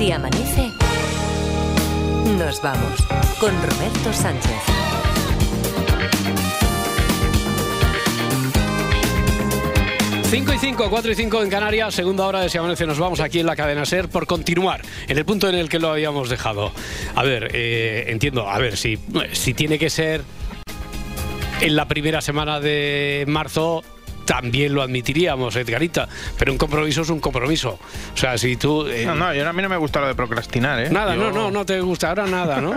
Si amanece, nos vamos con Roberto Sánchez. Cinco y 5, 4 y 5 en Canarias, segunda hora de Si Amanece. Nos vamos aquí en la cadena Ser por continuar en el punto en el que lo habíamos dejado. A ver, eh, entiendo, a ver, si, si tiene que ser en la primera semana de marzo, también lo admitiríamos, Edgarita. Pero un compromiso es un compromiso. O sea, si tú. eh, No, no, yo a mí no me gusta lo de procrastinar, ¿eh? Nada, Yo- no, no, no te gusta ahora nada, ¿no?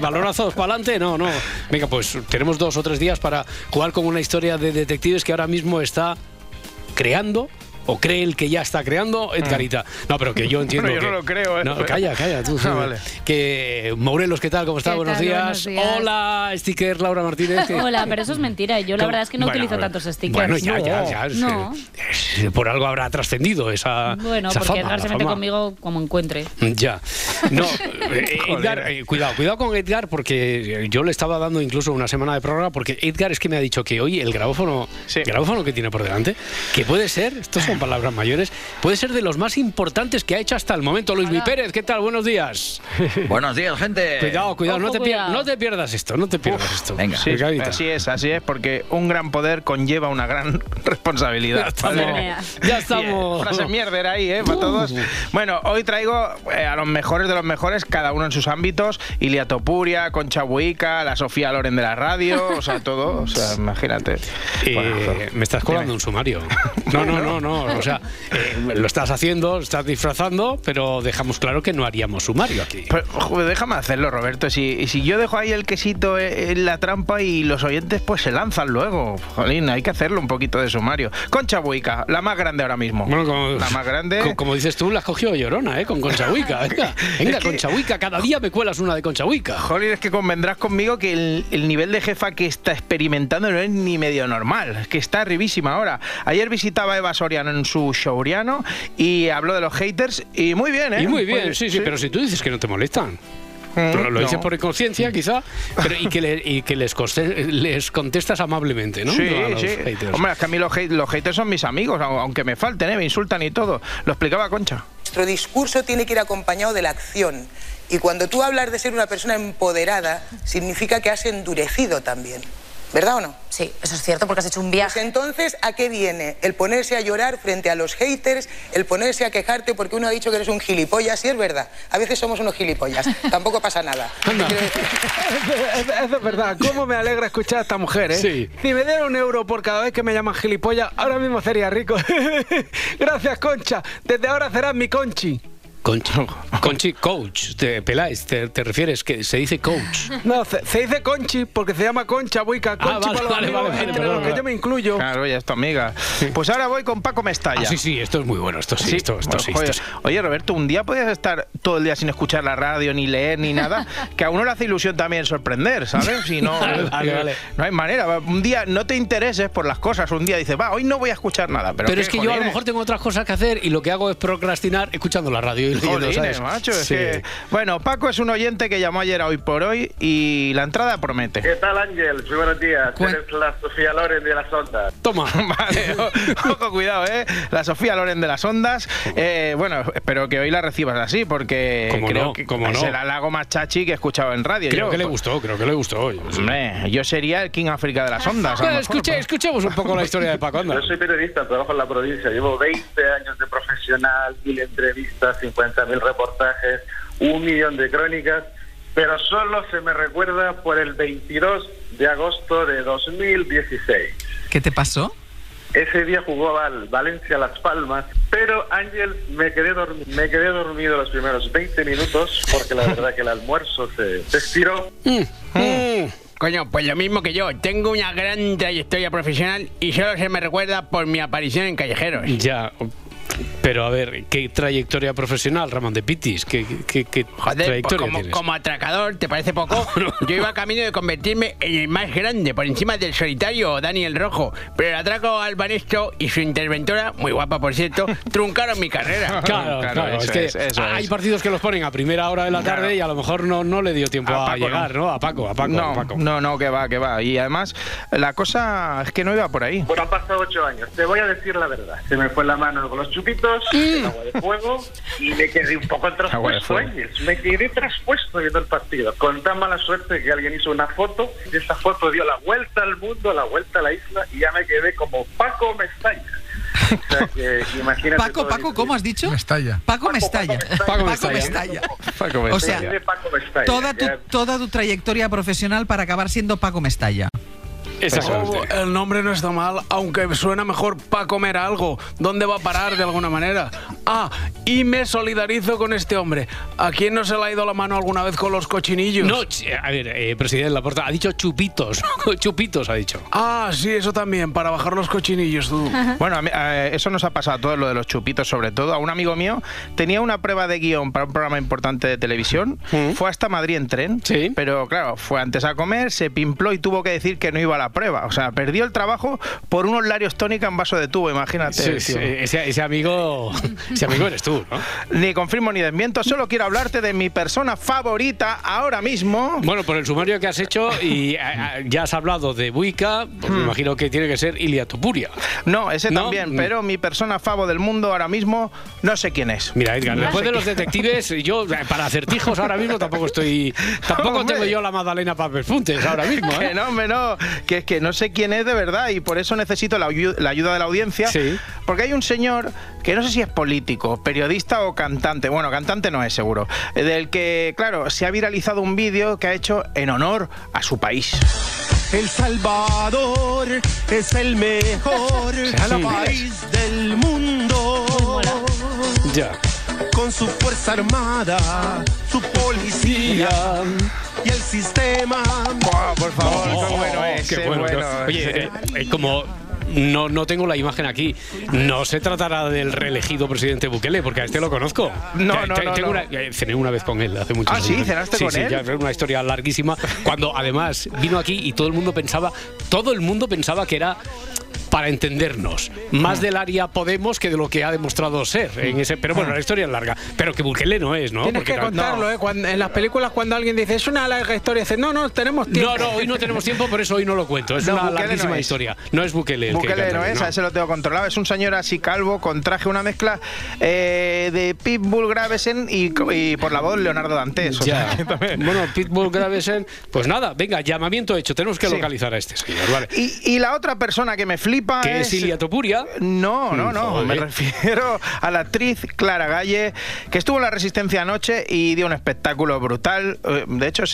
Balonazos para adelante, no, no. Venga, pues tenemos dos o tres días para jugar con una historia de detectives que ahora mismo está creando. O cree el que ya está creando, Edgarita. No, pero que yo entiendo. Bueno, yo que- no lo creo, ¿eh? No, calla, calla, tú. Ah, vale. Que Morelos, ¿qué tal? ¿Cómo está? ¿Qué Buenos, tal? días. Buenos días. Hola, sticker Laura Martínez. que- Hola, pero eso es mentira. Yo la ¿Cómo? verdad es que no Bueno, utilizo tantos stickers. Bueno, ya, no. ya, ya. es- No. es- por algo habrá trascendido esa. Bueno, esa porque fama, Edgar se mete fama. conmigo como encuentre. Ya. No, eh, Edgar, eh, cuidado, cuidado con Edgar porque yo le estaba dando incluso una semana de programa porque Edgar es que me ha dicho que hoy el grabófono, Sí. grabófono que tiene por delante, que puede ser, estos son palabras mayores, puede ser de los más importantes que ha hecho hasta el momento. Luis Mi Pérez, ¿qué tal? Buenos días. Buenos días, gente. Cuidado, cuidado, no te, cuidado. no te pierdas esto, no te pierdas esto. venga. Sí, así es, así es, porque un gran poder conlleva una gran Ya responsabilidad. estamos. ¿vale? Ya estamos. Frase mierder ahí, ¿eh? Para todos. Bueno, hoy traigo eh, a los mejores de los mejores, cada uno en sus ámbitos. Ilia Topuria, Concha Buica, la Sofía Loren de la radio, o sea, todo. O sea, imagínate. Eh, Bueno, me estás colando un sumario. No, no, no, no. O sea, eh, lo estás haciendo, lo estás disfrazando, pero dejamos claro que no haríamos sumario aquí. Pero, joder, déjame hacerlo, Roberto. Si, si yo dejo ahí el quesito eh, en la trampa y los oyentes pues se lanzan luego. Jolín, hay que hacerlo un poquito de sumario. Concha Buica, la más grande ahora mismo. Bueno, como, la más grande. co- Como dices tú, la has cogido llorona, ¿eh? Con Conchahuica. Venga, venga Es que- Conchahuica. Cada día me cuelas una de Conchahuica. Jolín, es que convendrás conmigo que el, el nivel de jefa que está experimentando no es ni medio normal, es que está arribísima ahora. Ayer visitaba Eva Soriano en su showriano y habló de los haters y muy bien, ¿eh? Y muy bien, Pues, sí, sí, pero si tú dices que no te molestan. Mm, Pero lo dices no. por inconsciencia, quizá, pero y que, le- y que les, coste- les contestas amablemente, ¿no? Sí, A los sí. haters. Hombre, es que a mí los, hate- los haters son mis amigos, au- aunque me falten, ¿eh? me insultan y todo. Lo explicaba Concha. Nuestro discurso tiene que ir acompañado de la acción. Y cuando tú hablas de ser una persona empoderada, significa que has endurecido también. ¿Verdad o no? Sí, eso es cierto porque has hecho un Pues viaje. entonces, ¿a qué viene? El ponerse a llorar frente a los haters, el ponerse a quejarte porque uno ha dicho que eres un gilipollas, sí es verdad. A veces somos unos gilipollas, tampoco pasa nada. Eso es verdad. ¿Cómo me alegra escuchar a esta mujer, eh? Sí. Si me diera un euro por cada vez que me llaman gilipollas, ahora mismo sería rico. Gracias, Concha. Desde ahora serás mi Conchi. Conchi, Conchi, coach, te Peláez, te, te refieres que se dice coach. No, se, se dice Conchi porque se llama Concha Buica. Conchi Ah, vale, para los vale, amigos, vale, vale, entre los que yo me incluyo. Claro, ya es tu amiga. Pues ahora voy con Paco Mestalla. Ah, sí, sí, esto es muy bueno, esto sí, Sí, esto, esto bueno, sí, esto. Oye, Roberto, un día podías estar todo el día sin escuchar la radio, ni leer, ni nada, que a uno le hace ilusión también sorprender, ¿sabes? Si no, Vale, vale, vale. no hay manera. Un día no te intereses por las cosas, un día dices, va, hoy no voy a escuchar nada. Pero, Pero, es que yo a lo mejor tengo otras cosas que hacer y lo que hago es procrastinar escuchando la radio leyendo, jolines, ¿sabes? macho, es Sí. que- Bueno, Paco es un oyente que llamó ayer a Hoy por Hoy y la entrada promete. ¿Qué tal, Ángel? Muy buenos días. Eres la Sofía Loren de las ondas. Toma. Vale, o- ojo, cuidado, ¿eh? La Sofía Loren de las Ondas. Eh, bueno, espero que hoy la recibas así, porque Cómo creo no, que cómo no. es el halago más chachi que he escuchado en radio. Creo yo. que le gustó, creo que le gustó. oye. Hombre, yo sería el King África de las ondas. a lo Bueno, mejor, escuche, pero- escuchemos un poco la historia de Paco, anda. Yo soy periodista, trabajo en la provincia. Llevo 20 años de profesional, mil entrevistas, 50.000 reportajes, un millón de crónicas, pero solo se me recuerda por el 22 de agosto de 2016. ¿Qué te pasó? Ese día jugó Val, Valencia Las Palmas, pero Ángel me quedé, me quedé dormido los primeros 20 minutos porque la verdad que el almuerzo se, se estiró Coño, pues lo mismo que yo. Tengo una gran trayectoria profesional y solo se me recuerda por mi aparición en Callejeros. Ya, pero a ver, ¿qué trayectoria profesional, Ramón de Pitis? ¿Qué, qué, qué Joder, pues trayectoria como, tienes? como atracador, ¿te parece poco? Yo iba camino de convertirme en el más grande, por encima del solitario Daniel Rojo. Pero el atraco al Banesto y su interventora, muy guapa por cierto, truncaron mi carrera. Claro, Claro, claro, eso es que es, eso hay es. partidos que los ponen a primera hora de la tarde Claro. y a lo mejor no, no le dio tiempo A a, Paco llegar, no. ¿no? A Paco, a Paco, no, a Paco. no, no, que va, que va. Y además, la cosa es que no iba por ahí. Bueno, han pasado ocho años. Te voy a decir la verdad. Se me fue la mano con los chupitos minutos en agua de fuego y me quedé un poco traspuesto. ¿eh? Me quedé traspuesto viendo el partido. Con tan mala suerte que alguien hizo una foto y esa foto dio la vuelta al mundo, la vuelta a la isla y ya me quedé como Paco Mestalla. O sea que imagínate Paco, todo Paco, el- ¿cómo has dicho? Mestalla. Paco Mestalla. Paco Paco Mestalla. Mestalla. Paco O sea, Mestalla. toda tu, toda tu trayectoria profesional para acabar siendo Paco Mestalla. Exactamente. el nombre no está mal, aunque suena mejor para comer algo. ¿Dónde va a parar de alguna manera? Ah, y me solidarizo con este hombre. ¿A quién no se le ha ido la mano alguna vez con los cochinillos? No, a ver, eh, presidente Laporta, ha dicho chupitos. chupitos ha dicho. Ah, sí, eso también, para bajar los cochinillos, tú. Bueno, a mí, eso nos ha pasado a todos, lo de los chupitos sobre todo. A un amigo mío tenía una prueba de guion para un programa importante de televisión. Fue hasta Madrid en tren. Sí. Pero claro, fue antes a comer, se pimpló y tuvo que decir que no iba a la prueba. O sea, perdió el trabajo por unos larios tónica en vaso de tubo, imagínate. Sí, tío. sí, ese, ese amigo, amigo eres tú, ¿no? Ni confirmo ni desmiento, solo quiero hablarte de mi persona favorita ahora mismo. Bueno, por el sumario que has hecho y a- a- ya has hablado de Buica, pues me imagino que tiene que ser Ilia Tupuria. No, ese ¿No? también, Mm. pero mi persona favo del mundo ahora mismo no sé quién es. Mira, Edgar, después de los detectives, yo eh, para acertijos ahora mismo tampoco estoy. Tampoco Hombre. tengo yo la Magdalena Papespuntes ahora mismo, Que ¿eh? no, hombre, no, que es que no sé quién es de verdad y por eso necesito la, la ayuda de la audiencia. Sí. Porque hay un señor que no sé si es político, periodista o cantante, bueno, cantante no es seguro, eh, del que, claro, se ha viralizado un vídeo que ha hecho en honor a su país. El Salvador es el mejor país del mundo. Ya. Con su fuerza armada, su policía y el sistema. Por favor, Oh, qué bueno es. qué qué bueno, bueno qué- es. Oye, eh, eh, como no, no tengo la imagen aquí, no se tratará del reelegido presidente Bukele, porque a este lo conozco. No, no, te- no, tengo no. Una, eh, cené una vez con él hace muchos Ah, años. ¿sí? ¿Cenaste sí, con sí, él? ya, fue una historia larguísima. Cuando además vino aquí y todo el mundo pensaba, todo el mundo pensaba que era para entendernos, más del área Podemos que de lo que ha demostrado ser en ese. Pero bueno, la historia es larga. Pero que Bukele no es, ¿no? Tienes Porque que no- contarlo, ¿eh? Cuando- en las películas cuando alguien dice, es una larga historia, dice, no, no, tenemos tiempo. No, no, hoy no tenemos tiempo, por eso hoy no lo cuento. Es No, una Bukele larguísima no es. historia. No es Bukele el Bukele no es, a ese lo tengo controlado. Es un señor así calvo, con traje, una mezcla eh, de Pitbull Gravesen y, y por la voz Leonardo Dantes. o sea, Bueno, Pitbull Gravesen, pues nada, venga, llamamiento hecho. Tenemos que Sí. localizar a este señor, ¿vale? Y, y la otra persona que me flipa Que es Ilia Topuria. No, no, no. Joder. Me refiero a la actriz Clara Galle, que estuvo en la Resistencia anoche y dio un espectáculo brutal. Eh, De hecho,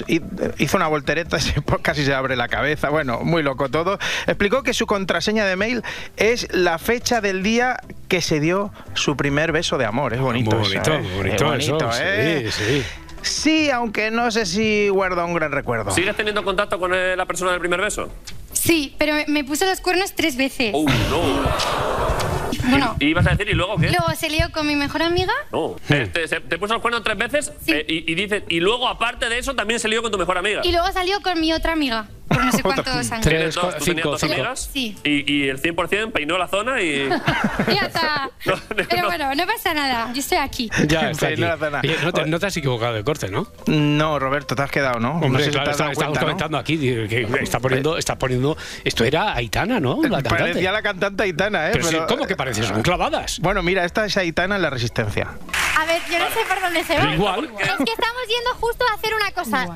hizo una voltereta, se- casi se abre la cabeza. Bueno, muy loco todo. Explicó que su contraseña de mail es la fecha del día que se dio su primer beso de amor. Es bonito. Muy eso, bonito, ¿eh? Es bonito, bonito, eso, ¿eh? sí, sí. Sí, aunque no sé si guarda un gran recuerdo. ¿Sigues teniendo contacto con la persona del primer beso? Sí, pero me- puso los cuernos tres veces. Oh, no. Bueno, ¿Y ibas a decir y luego qué? luego se lió con mi mejor amiga. No. Eh, te, se- te puso los cuernos tres veces eh, y, y dices, y luego aparte de eso también se lió con tu mejor amiga. Y luego salió con mi otra amiga. Por no sé cuántos años. Tienes dos, tú tenías dos cinco. amigas Sí. y, y el 100% peinó la zona y... Ya está. Pero bueno, no pasa nada. Yo estoy aquí. Ya está aquí. Nada. Oye, no, te, no te has equivocado de corte, ¿no? No, Roberto, te has quedado, ¿no? no Hombre, sé si comentando aquí que está poniendo, está poniendo. Esto era Aitana, ¿no? La cantante. Parecía la cantante Aitana, ¿eh? Pero sí, ¿Cómo que parece? Bueno, mira, esta es Aitana en la Resistencia. A ver, yo no sé por dónde se va. Igual. Es que estamos yendo justo a hacer una cosa.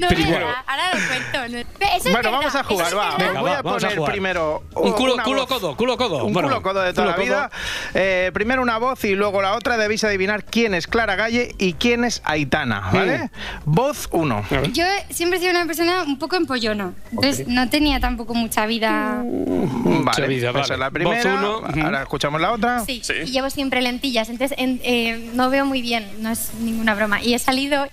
No es verdad. Ahora lo cuento. Eso es Bueno, verdad, vamos a jugar, es va. Venga, Voy va, a vamos a poner jugar. primero Un culo, una culo voz. codo, culo codo. Un Bueno, culo codo de toda la vida. Eh, primero una voz y luego la otra. Debéis adivinar quién es Clara Galle y quién es Aitana, ¿vale? Voz 1. Yo siempre he sido una persona un poco empollona. Entonces no tenía tampoco mucha vida. Vale, vida, pues vale. es la Voz primera. uno, ujú. Ahora escuchamos la otra. Sí, y llevo siempre lentillas. Entonces en- eh, no veo muy bien. No es ninguna broma. Y he salido.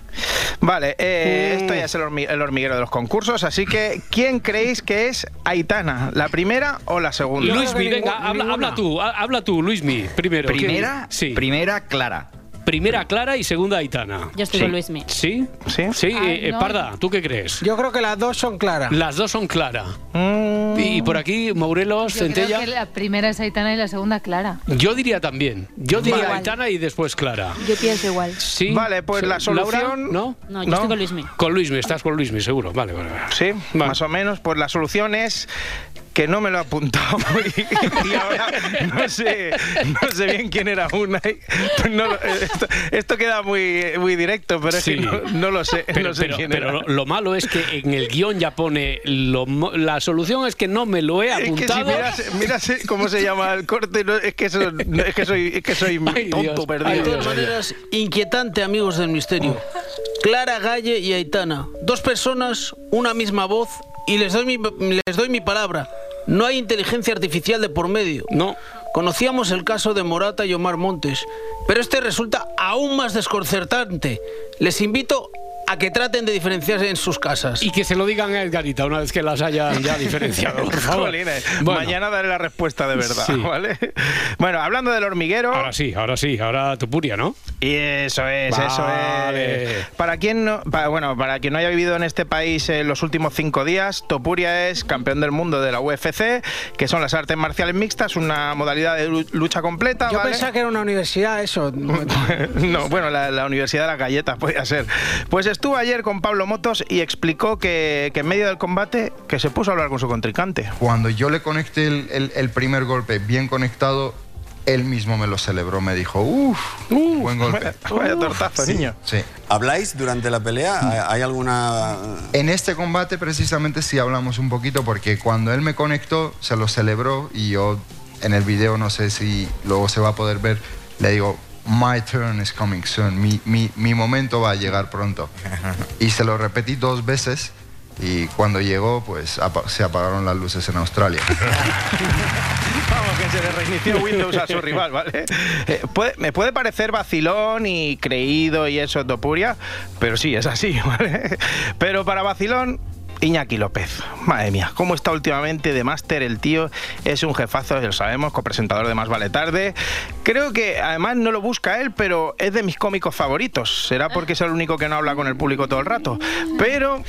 Vale, eh, Mm. esto ya es el, hormi- el hormiguero de los concursos, así que ¿quién creéis que es Aitana? ¿La primera o la segunda? Luismi, venga, habla, habla tú, ha- habla tú, Luismi, primero. Primera. Sí. primera Clara. Primera Clara y segunda Aitana. Yo estoy Sí. con Luismi. ¿Sí? ¿Sí? Sí, Ay, eh, no. Parda, ¿tú qué crees? Yo creo que las dos son claras. Las dos son Clara. Mm, Y por aquí, Morelos, Yo creo que la primera es Aitana y la segunda Clara. Yo diría también. Yo diría. Aitana y después Clara. Yo pienso igual. Sí. Vale, pues la Laura, solución- ¿No? No, yo No. estoy con Luismi. Con Luismi, estás con Luismi, seguro. Vale, vale. vale. Sí, Vale. más o menos. Pues la solución es que no me lo he apuntado y, y ahora no sé, no sé bien quién era una. y no lo- esto, esto queda muy, muy directo, pero es Sí. que no, no lo sé, Pero, no sé pero- quién pero era. lo, lo malo es que en el guion ya pone lo la solución es que no me lo he Es que si apuntado. miras, miras cómo se llama el corte, no, es, que eso- no, es que soy, es que soy tonto, Dios. perdido. Ay, De todas maneras, inquietante, amigos del misterio. Clara Galle y Aitana. Dos personas, una misma voz, y les doy mi, les doy mi palabra. No hay inteligencia artificial de por medio. No. Conocíamos el caso de Morata y Omar Montes, pero este resulta aún más desconcertante. Les invito a que traten de diferenciarse en sus casas. Y que se lo digan a Edgarita una vez que las hayan ya diferenciado, por favor. Bueno. Mañana daré la respuesta de verdad, Sí. ¿vale? Bueno, hablando del hormiguero. Ahora sí, ahora sí, ahora Tupuria, ¿no? Y eso es, eso Vale. es. Para quien no, pa- bueno, para quien no haya vivido en este país en los últimos cinco días, Topuria es campeón del mundo de la UFC, que son las artes marciales mixtas, una modalidad de lu- lucha completa. Yo ¿vale? pensaba que era una universidad, eso. no, bueno, la, la Universidad de las Galletas podía ser. Pues estuvo ayer con Pablo Motos y explicó que, que en medio del combate que se puso a hablar con su contrincante. Cuando yo le conecté el, el- el primer golpe bien conectado, él mismo me lo celebró, me dijo, uff, buen golpe. Vaya tortazo, niño. Sí. ¿Habláis durante la pelea? ¿Hay alguna...? En este combate precisamente sí hablamos un poquito porque cuando él me conectó se lo celebró y yo en el video no sé si luego se va a poder ver, le digo, my turn is coming soon, mi, mi, mi momento va a llegar pronto. Y se lo repetí dos veces y cuando llegó pues apa- se apagaron las luces en Australia. Vamos, que se le reinició Windows a su rival, ¿vale? Eh, puede- me puede parecer vacilón y creído y eso, Topuria, pero sí, es así, ¿vale? Pero para vacilón, Iñaki López. Madre mía, cómo está últimamente de máster el tío. Es un jefazo, ya lo sabemos, copresentador de Más Vale Tarde. Creo que además no lo busca él, pero es de mis cómicos favoritos. Será porque es el único que no habla con el público todo el rato. Pero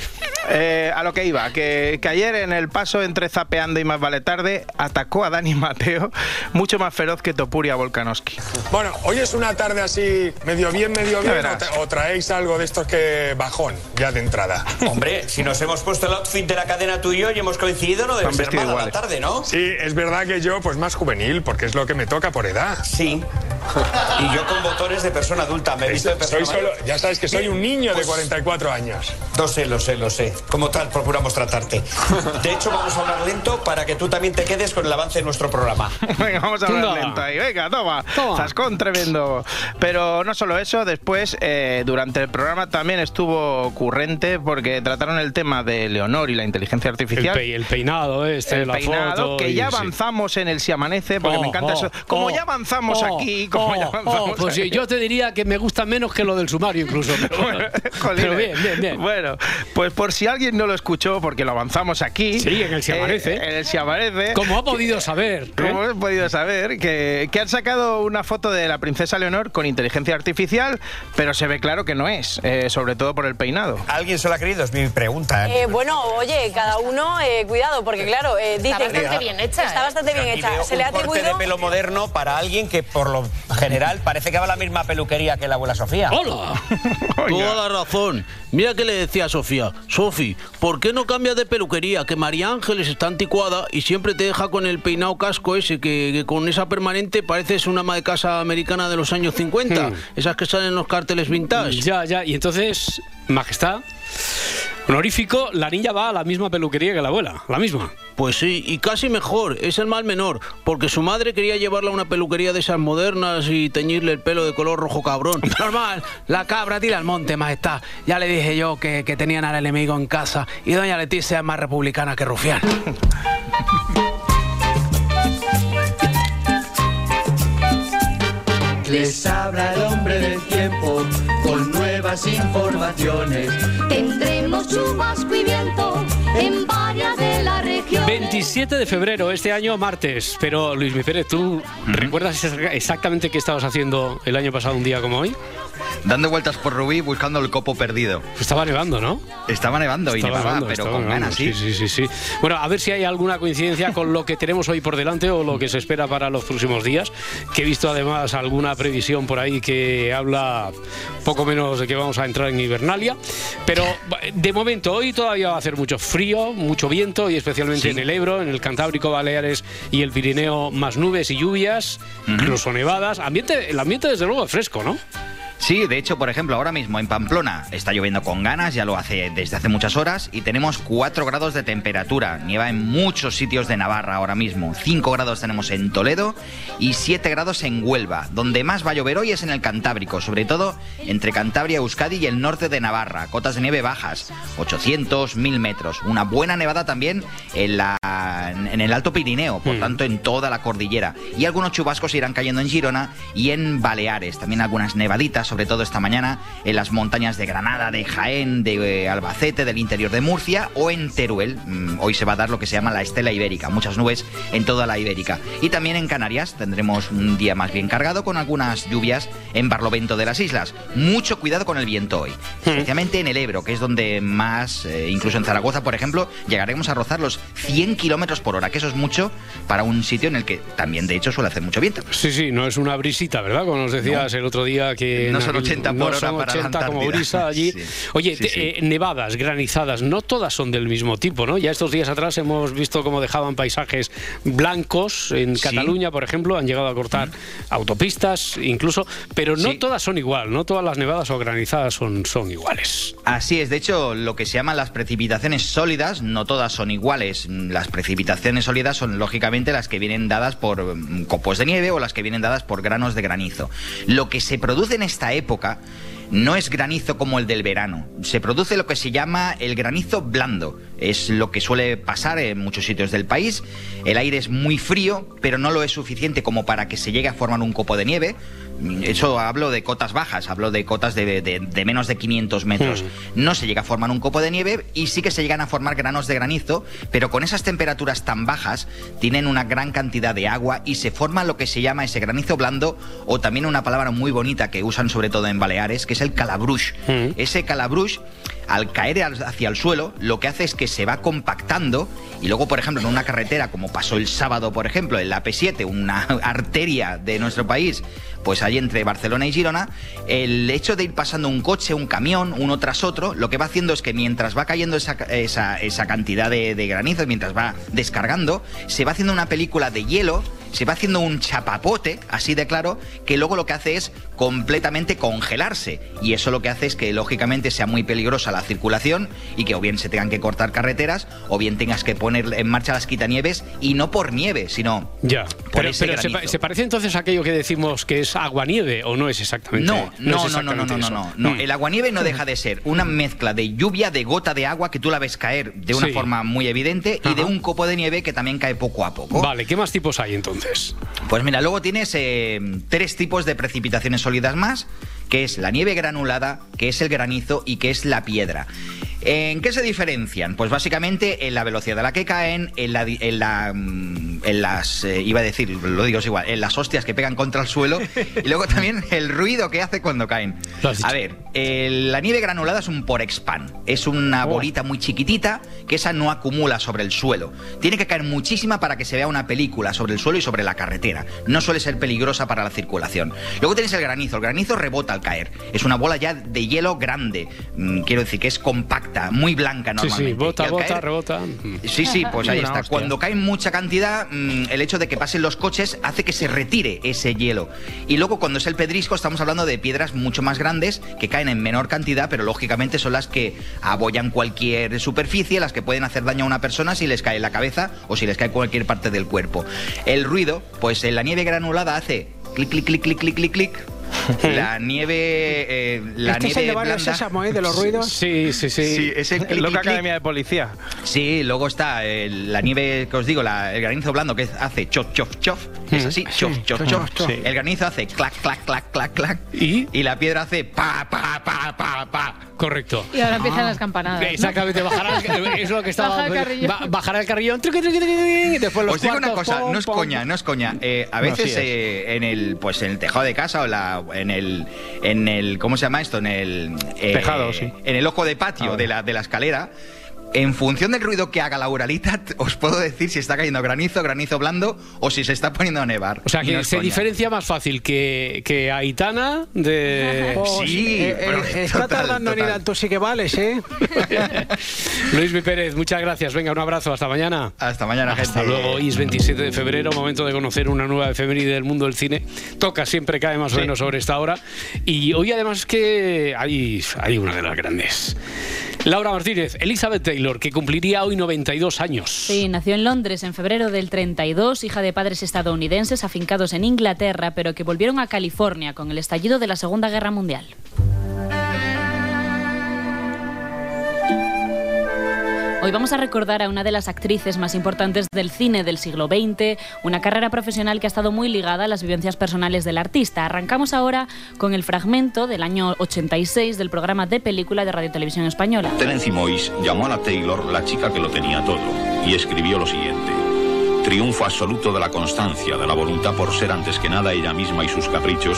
eh, a lo que iba, que, que ayer en el paso entre Zapeando y Más Vale Tarde atacó a Dani Mateo mucho más feroz que Topuria Volkanovski. Bueno, hoy es una tarde así, medio bien, medio bien, o, tra- o traéis algo de estos que bajón, ya de entrada. Hombre, si nos hemos puesto el outfit de la cadena tú y yo y hemos coincidido, no debe ser mala la tarde, ¿no? Sí, es verdad que yo, pues más juvenil, porque es lo que me toca por edad. Sí. Y yo con botones de persona adulta. Me he visto de persona Soy solo- ya sabes que soy un niño de Pues- 44 años. Lo sé, lo sé, lo sé. Como tal, procuramos tratarte. De hecho, vamos a hablar lento para que tú también te quedes con el avance de nuestro programa. Venga, vamos a hablar Toma. lento ahí. Venga, toma. Toma. Zascón tremendo. Pero no solo eso, después, eh, durante el programa también estuvo ocurrente porque trataron el tema de Leonor y la inteligencia El, artificial. pe- el peinado este, el la peinado, foto. que ya sí. avanzamos en el Si Amanece, porque Oh, me encanta oh, eso. Como oh, ya avanzamos oh, aquí, oh, oh, pues yo te diría que me gusta menos que lo del sumario incluso. Pero, bueno. Pero bien, bien, bien. Bueno, pues por si alguien no lo escuchó, porque lo avanzamos aquí. Sí, en el Si eh, en el Si Amanece. Como ha podido saber. ¿eh? Como he podido saber, que, que han sacado una foto de la princesa Leonor con inteligencia artificial, pero se ve claro que no es, eh, sobre todo por el peinado. ¿Alguien se lo ha creído? Es mi pregunta. Eh, bueno, oye, cada uno, eh, cuidado, porque claro, eh, dicen bastante que bien hecha. Está bastante bien hecha. Se le ha atribuido. de pelo moderno para alguien que por lo general parece que va a la misma peluquería que la abuela Sofía. ¡Hola! Toda la razón. Mira que le decía a Sofía, Sofi, ¿por qué no cambias de peluquería? Que María Ángeles está anticuada y siempre te deja con el peinado casco ese, que, que con esa permanente pareces una ama de casa americana de los años 50. Hmm. Esas que salen en los carteles vintage. Ya, ya. Y entonces, Majestad, honorífico, la niña va a la misma peluquería que la abuela. La misma. Pues sí, y casi mejor, es el mal menor, porque su madre quería llevarla a una peluquería de esas modernas y teñirle el pelo de color rojo cabrón. Normal, la cabra tira al monte, majestad. Ya le dije yo que, que tenían al enemigo en casa y doña Leticia es más republicana que rufián. Les habla el hombre del nuevas informaciones. Tendremos chubasco y viento en varias. 27 de febrero, este año martes. Pero Luis Mi Pérez, ¿tú recuerdas exactamente qué estabas haciendo el año pasado un día como hoy? Dando vueltas por Rubí buscando el copo perdido. Estaba nevando, ¿no? Estaba nevando y Estaba nevaba, nevando, pero con ganas, sí. Sí, sí, sí. Bueno, a ver si hay alguna coincidencia con lo que tenemos hoy por delante o lo que se espera para los próximos días. Que he visto además alguna previsión por ahí que habla poco menos de que vamos a entrar en Hibernalia. Pero de momento, hoy todavía va a hacer mucho frío, mucho viento y especialmente en el Ebro, en el Cantábrico, Baleares y el Pirineo, más nubes y lluvias, incluso nevadas. Ambiente, el ambiente desde luego es fresco, ¿no? Sí, de hecho, por ejemplo, ahora mismo en Pamplona está lloviendo con ganas, ya lo hace desde hace muchas horas, y tenemos 4 grados de temperatura. Nieva en muchos sitios de Navarra ahora mismo. 5 grados tenemos en Toledo y 7 grados en Huelva. Donde más va a llover hoy es en el Cantábrico, sobre todo entre Cantabria, Euskadi y el norte de Navarra. Cotas de nieve bajas, 800, 1000 metros. Una buena nevada también en, la, en el Alto Pirineo, por tanto en toda la cordillera. Y algunos chubascos irán cayendo en Girona y en Baleares. También algunas nevaditas sobre todo esta mañana en las montañas de Granada, de Jaén, de eh, Albacete, del interior de Murcia o en Teruel. Mm, Hoy se va a dar lo que se llama la estela ibérica, muchas nubes en toda la ibérica. Y también en Canarias tendremos un día más bien cargado con algunas lluvias en Barlovento de las islas. Mucho cuidado con el viento hoy, especialmente en el Ebro, que es donde más, eh, incluso en Zaragoza, por ejemplo, llegaremos a rozar los 100 kilómetros por hora, que eso es mucho para un sitio en el que también, de hecho, suele hacer mucho viento. Sí, sí, no es una brisita, ¿verdad? Como nos decías el otro día que... No son aquel- 80 por no hora son para la 80 como brisa allí. Sí. Oye, Sí, te- sí. eh, nevadas, granizadas, no todas son del mismo tipo, ¿no? Ya estos días atrás hemos visto cómo dejaban paisajes blancos en Cataluña, por ejemplo, han llegado a cortar autopistas incluso, pero no todas son igual, no todas las nevadas o granizadas son, son iguales. Así es, de hecho, lo que se llaman las precipitaciones sólidas, no todas son iguales. Las precipitaciones sólidas son lógicamente las que vienen dadas por mm, copos de nieve o las que vienen dadas por granos de granizo. Lo que se produce en esta época no es granizo como el del verano, se produce lo que se llama el granizo blando. Es lo que suele pasar en muchos sitios del país. El aire es muy frío, pero no lo es suficiente como para que se llegue a formar un copo de nieve. Eso hablo de cotas bajas, hablo de cotas de, de- de menos de 500 metros. No se llega a formar un copo de nieve y sí que se llegan a formar granos de granizo, pero con esas temperaturas tan bajas tienen una gran cantidad de agua y se forma lo que se llama ese granizo blando o también una palabra muy bonita que usan sobre todo en Baleares, que es el calabrush. Ese calabrush al caer hacia el suelo, lo que hace es que se va compactando y luego, por ejemplo, en una carretera, como pasó el sábado, por ejemplo, en la P7, una arteria de nuestro país, pues ahí entre Barcelona y Girona, el hecho de ir pasando un coche, un camión, uno tras otro, lo que va haciendo es que mientras va cayendo esa, cantidad de, de mientras va descargando, se va haciendo una película de hielo, se va haciendo un chapapote, así de claro, que luego lo que hace es completamente congelarse. Y eso lo que hace es que, lógicamente, sea muy peligrosa la circulación y que o bien se tengan que cortar carreteras o bien tengas que poner en marcha las quitanieves y no por nieve, sino Ya, por pero, ese pero se, pa- granizo. se parece entonces a aquello que decimos que es agua-nieve o no es exactamente No, no, no, no, no, no, no, no, no. Mm. El aguanieve no deja de ser una mezcla de lluvia, de gota de agua que tú la ves caer de una Sí. forma muy evidente y de un copo de nieve que también cae poco a poco. Vale, ¿qué más tipos hay entonces? Pues mira, luego tienes eh, tres tipos de precipitaciones sólidas más, que es la nieve granulada, que es el granizo y que es la piedra. ¿En qué se diferencian? Pues básicamente en la velocidad a la que caen, en, la, di- en, la, mm, en las, eh, iba a decir, lo digo es igual, en las hostias que pegan contra el suelo y luego también el ruido que hace cuando caen. A ver, la nieve granulada es un porexpan, es una bolita muy chiquitita que esa no acumula sobre el suelo. Tiene que caer muchísima para que se vea una película sobre el suelo y sobre la carretera. No suele ser peligrosa para la circulación. Luego tienes el granizo. El granizo rebota al caer. Es una bola ya de hielo grande. Mm, Quiero decir que es compacta, muy blanca Sí, normalmente. sí, bota, al bota, caer- rebota. Sí, sí, pues ahí Una está. hostia. Cuando cae mucha cantidad, mm, el hecho de que pasen los coches hace que se retire ese hielo. Y luego cuando es el pedrisco estamos hablando de piedras mucho más grandes que caen en menor cantidad, pero lógicamente son las que abollan cualquier superficie, las que pueden hacer daño a una persona si les cae en la cabeza o si les cae cualquier parte del cuerpo. El ruido, pues en la nieve granulada hace clic, clic, clic, clic, clic, clic, clic. La nieve, eh, la Este es nieve el de Barrio Sésamo, ¿eh? De los ruidos. Sí, sí, sí. Sí, ese clic, Loca clic, clic. Academia de Policía. Sí, luego está el- la nieve que os digo, la- el granizo blando que hace chof, chof, chof. Es así, chof, chof, chof. El granizo hace clac, clac, clac, clac, clac. ¿Y? la piedra hace pa, pa, pa, pa, pa. Correcto. Y ahora empiezan las campanadas. Exactamente, bajará el, es lo que estaba. Baja el carrillón. ba- bajará el carrillón. y después los Os digo una cosa, pom, no es pom. coña, no es coña. Eh, a No, veces eh, en el pues en el tejado de casa o la, en el en el ¿cómo se llama esto? En el eh, Tejado, sí. En el ojo de patio Ah, de la de la escalera En función del ruido que haga la Uralita, os puedo decir si está cayendo granizo, granizo blando o si se está poniendo a nevar. O sea, que no se coña. diferencia más fácil que, que Aitana de... Sí, Eh, eh, pero está total, tardando en ir total. al tú sí que vales, ¿eh? Luis Mi Pérez, muchas gracias. Venga, un abrazo. Hasta mañana. Hasta mañana, Hasta gente. luego. Hoy es 27 de febrero, momento de conocer una nueva efeméride del mundo del cine. Toca, siempre cae más o menos sobre esta hora. Y hoy además que hay, hay una de las grandes. Laura Martínez, Elizabeth Taylor, que cumpliría hoy 92 años. Sí, nació en Londres en febrero del 32, hija de padres estadounidenses afincados en Inglaterra, pero que volvieron a California con el estallido de la Segunda Guerra Mundial. Hoy vamos a recordar a una de las actrices más importantes del cine del siglo XX, una carrera profesional que ha estado muy ligada a las vivencias personales del artista. Arrancamos ahora con el fragmento del año 86 del programa de película de Radio Televisión Española. Terence Moyes llamó a la Taylor la chica que lo tenía todo y escribió lo siguiente. Triunfo absoluto de la constancia, de la voluntad por ser antes que nada ella misma y sus caprichos,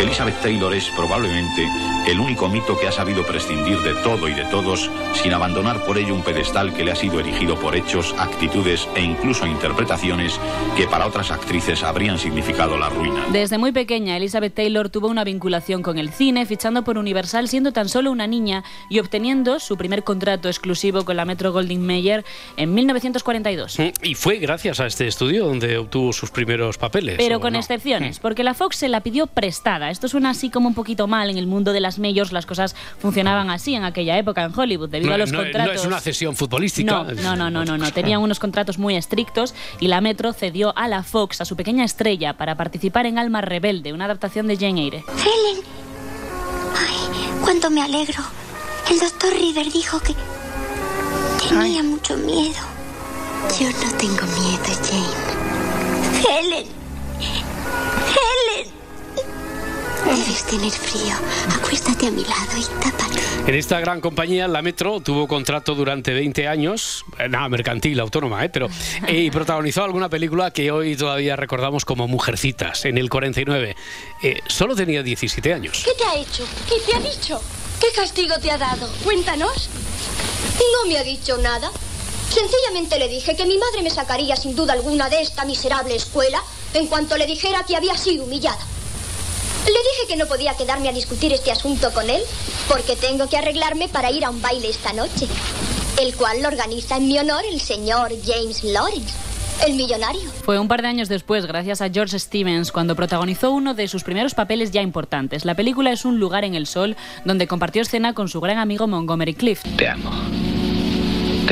Elizabeth Taylor es probablemente el único mito que ha sabido prescindir de todo y de todos sin abandonar por ello un pedestal que le ha sido erigido por hechos, actitudes e incluso interpretaciones que para otras actrices habrían significado la ruina. Desde muy pequeña, Elizabeth Taylor tuvo una vinculación con el cine, fichando por Universal siendo tan solo una niña y obteniendo su primer contrato exclusivo con la Metro Goldwyn Mayer en 1942. Y fue gracias a este estudio donde obtuvo sus primeros papeles. Pero ¿o con no? excepciones, porque la Fox se la pidió prestada. Esto suena así como un poquito mal en el mundo de las majors, las cosas funcionaban así en aquella época en Hollywood, debido No, a los no- contratos. no es una cesión futbolística. No, no, no, no, no, no. Tenían unos contratos muy estrictos y la Metro cedió a la Fox, a su pequeña estrella, para participar en Alma Rebelde, una adaptación de Jane Eyre. Helen. Ay, cuánto me alegro. El doctor River dijo que tenía mucho miedo. Yo no tengo miedo, Jane. Helen. Helen. Debes tener frío. Acuéstate a mi lado y tápate. En esta gran compañía, la Metro tuvo contrato durante 20 años, eh, nada, mercantil, autónoma, ¿eh? pero eh, y protagonizó alguna película que hoy todavía recordamos como Mujercitas, en el 49. Eh, solo tenía 17 años. ¿Qué te ha hecho? ¿Qué te ha dicho? ¿Qué castigo te ha dado? Cuéntanos. No me ha dicho nada. Sencillamente le dije que mi madre me sacaría sin duda alguna de esta miserable escuela en cuanto le dijera que había sido humillada. Le dije que no podía quedarme a discutir este asunto con él porque tengo que arreglarme para ir a un baile esta noche, el cual lo organiza en mi honor el señor James Lawrence, el millonario. Fue un par de años después, gracias a George Stevens, cuando protagonizó uno de sus primeros papeles ya importantes. La película es Un lugar en el sol, donde compartió escena con su gran amigo Montgomery Clift. Te amo.